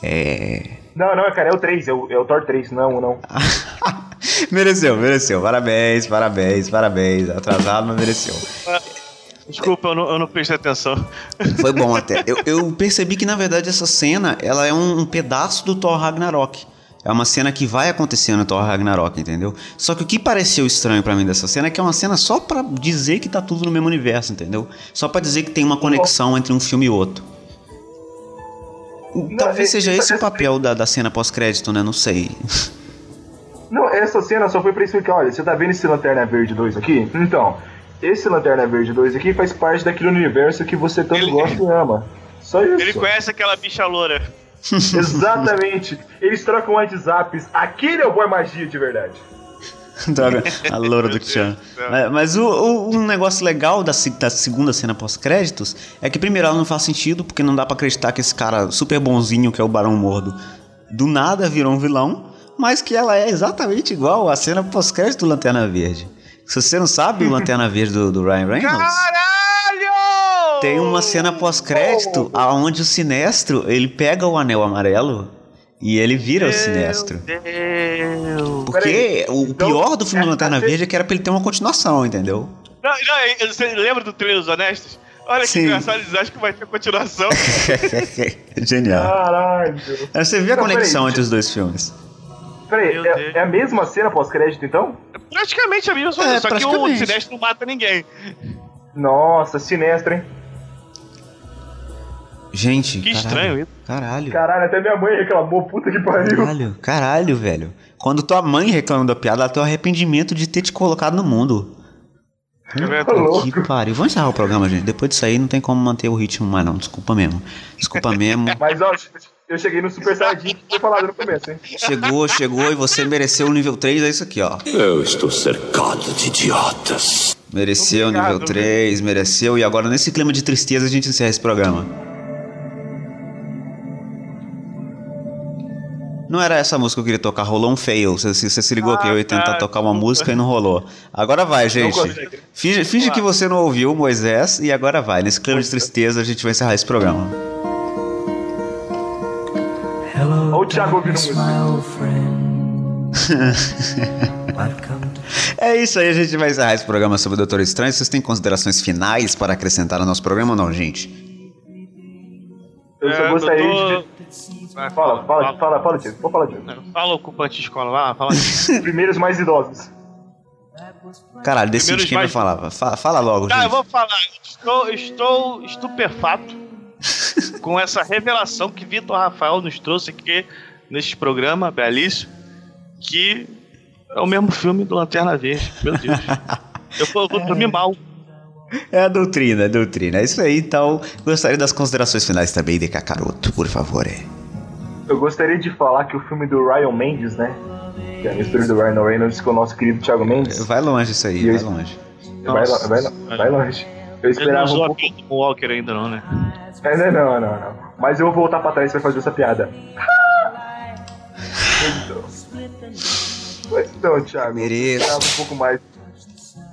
é. Não, não, cara, é o 3, é o, é o Thor 3, não, não. [LAUGHS] mereceu, mereceu. Parabéns, parabéns, parabéns. Atrasado, mas mereceu. Desculpa, eu não, eu não prestei atenção. Foi bom [LAUGHS] até. Eu, eu percebi que, na verdade, essa cena ela é um, um pedaço do Thor Ragnarok. É uma cena que vai acontecer no Thor Ragnarok, entendeu? Só que o que pareceu estranho pra mim dessa cena é que é uma cena só pra dizer que tá tudo no mesmo universo, entendeu? Só pra dizer que tem uma conexão entre um filme e outro. Talvez é- seja essa- esse o papel da, da cena pós-crédito, né? Não sei. Não, essa cena só foi pra explicar, olha, você tá vendo esse Lanterna Verde 2 aqui? Então, esse Lanterna Verde 2 aqui faz parte daquele universo que você tanto Ele- gosta e ama. Só isso. Ele conhece aquela bicha loura. [LAUGHS] Exatamente. Eles trocam WhatsApps. Aquele é o Boy Magia de verdade. [LAUGHS] Droga, a loura do Chan. Mas, mas o, o- um negócio legal da, da segunda cena pós-créditos é que, primeiro, ela não faz sentido, porque não dá pra acreditar que esse cara super bonzinho, que é o Barão Mordo, do nada virou um vilão, mas que ela é exatamente igual à cena pós-crédito do Lanterna Verde. Se você não sabe o Lanterna Verde do, do Ryan Reynolds, Caralho! tem uma cena pós-crédito aonde o Sinestro, ele pega o anel amarelo e ele vira o Sinestro. Deus. Porque o então, pior do filme do é- Lanterna é- Verde é que era pra ele ter uma continuação, entendeu? Não, não, você lembra do trailer dos Honestos? Olha Sim. que engraçado, eles acham que vai ter continuação. [LAUGHS] Genial. Caralho. Você vê a conexão entre os dois filmes. Peraí, é, é a mesma cena pós-crédito então? praticamente a mesma É, coisa, só que o. Sinestro não mata ninguém. Nossa, sinestro, hein? Gente, Que caralho, estranho isso. Caralho. Caralho, até minha mãe reclamou, puta que pariu. Caralho, caralho, velho. Quando tua mãe reclama da piada, ela tem o arrependimento de ter te colocado no mundo. É Tá. Que pariu. Vamos encerrar o programa, gente. Depois disso aí não tem como manter o ritmo mais, não. Desculpa mesmo. Desculpa mesmo. Mas ó, eu cheguei no Super Saiyajin que foi falado no começo, hein? Chegou, chegou e você mereceu o nível 3, é isso aqui, ó. Eu estou cercado de idiotas. Mereceu o nível Obrigado, 3, mereceu. E agora, nesse clima de tristeza, a gente encerra esse programa. Não era essa música que eu queria tocar, rolou um fail. Você, você, você se ligou Ah, que eu ia tentar tá, tocar uma desculpa. música e não rolou. Agora vai, gente. Finge, finge que você não ouviu, Moisés, e agora vai. Nesse clima de tristeza, a gente vai encerrar esse programa. O Thiago ouvindo música. [LAUGHS] É isso aí, a gente vai encerrar esse programa sobre o Doutor Estranho. Vocês têm considerações finais para acrescentar ao nosso programa ou não, gente? Eu só É, gostaria doutor- de. Vai, Fala, fala, fala, fala. Vou falar, Diego. Fala, ocupante de escola, vai, fala. [LAUGHS] Primeiros mais idosos. Caralho, decide Primeiros quem vai mais- falar. Fala, fala logo, Tá, eu gente. vou falar. Estou, estou estupefato com essa revelação que Vitor Rafael nos trouxe aqui neste programa belíssimo, que é o mesmo filme do Lanterna Verde. Meu Deus. [LAUGHS] Eu vou, dormir mal. É a doutrina, é a doutrina. É isso aí, então. Gostaria das considerações finais também de Kakaroto, por favor. é. Eu gostaria de falar que o filme do Ryan Mendes, né? Que é a mistura do Ryan Reynolds com o nosso querido Thiago Mendes. Vai longe isso aí, eu- vai longe. Vai, vai, lo- vai longe. Eu Ele não esperava usou um pouco. Walker ainda não, né? É, não, não, não, não. Mas eu vou voltar pra trás pra fazer essa piada. então. Mas então, Thiago. Mereço. Eu esperava um pouco mais.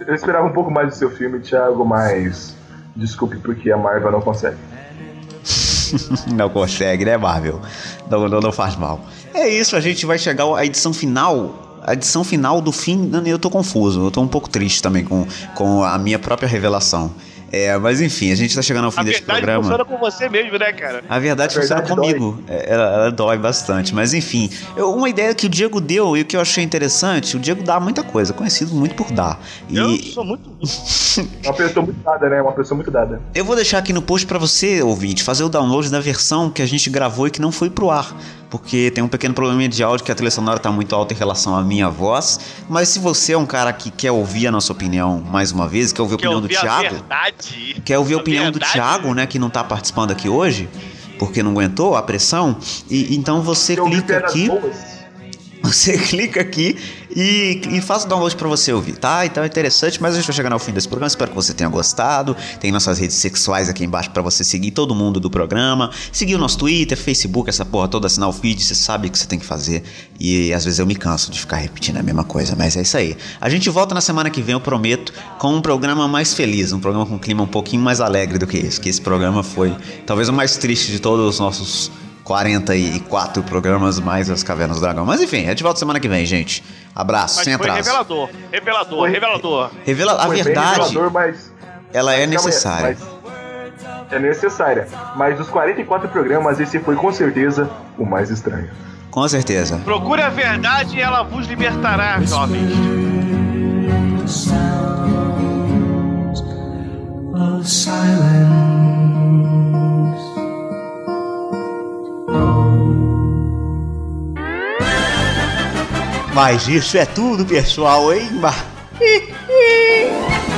Eu esperava um pouco mais do seu filme, Thiago, mas. Desculpe porque a Marvel não consegue. [LAUGHS] Não consegue, né, Marvel? Não, não, não faz mal. É isso, a gente vai chegar à edição final. A edição final do fim, eu tô confuso. Eu tô um pouco triste também com, com a minha própria revelação. É, mas enfim, a gente tá chegando ao fim A verdade programa. funciona com você mesmo, né, cara? A verdade A funciona verdade comigo. É, Ela, ela dói bastante. Mas enfim, eu- uma ideia que o Diego deu e o que eu achei interessante, o Diego dá muita coisa, conhecido muito por dar. Eu E sou muito. [LAUGHS] Uma pessoa muito dada, né? Uma pessoa muito dada. eu vou deixar aqui no post pra você, ouvinte, fazer o download da versão que a gente gravou e que não foi pro ar. Porque tem um pequeno probleminha de áudio que a trilha sonora tá muito alta em relação à minha voz. Mas se você é um cara que quer ouvir a nossa opinião mais uma vez, quer ouvir a Quer opinião do ouvir a Thiago. Verdade? Quer ouvir a opinião do verdade? Thiago, né, que não tá participando aqui hoje, porque não aguentou a pressão. E então você Eu clica aqui. boas. Você [LAUGHS] clica aqui e, e faz o download pra você ouvir, tá? Então é interessante, mas a gente vai chegar ao fim desse programa. Espero que você tenha gostado. Tem nossas redes sexuais aqui embaixo pra você seguir todo mundo do programa. Seguir o nosso Twitter, Facebook, essa porra toda, assinar o feed. Você sabe o que você tem que fazer. E às vezes eu me canso de ficar repetindo a mesma coisa, mas é isso aí. A gente volta na semana que vem, eu prometo, com um programa mais feliz, um programa com um clima um pouquinho mais alegre do que esse. Que esse programa foi talvez o mais triste de todos os nossos 44 programas mais as Cavernas do Dragão. Mas enfim, a gente volta semana que vem, gente. Abraço, Mas sem foi atraso. revelador, revelador, Foi. revelador. Revela a verdade, revelador, mas ela é Calma aí, necessária. mas- É necessária. Mas dos 44 programas, esse foi com certeza o mais estranho. Com certeza. Procure a verdade e ela vos libertará, jovens. Mas isso é tudo, pessoal, hein? [LAUGHS]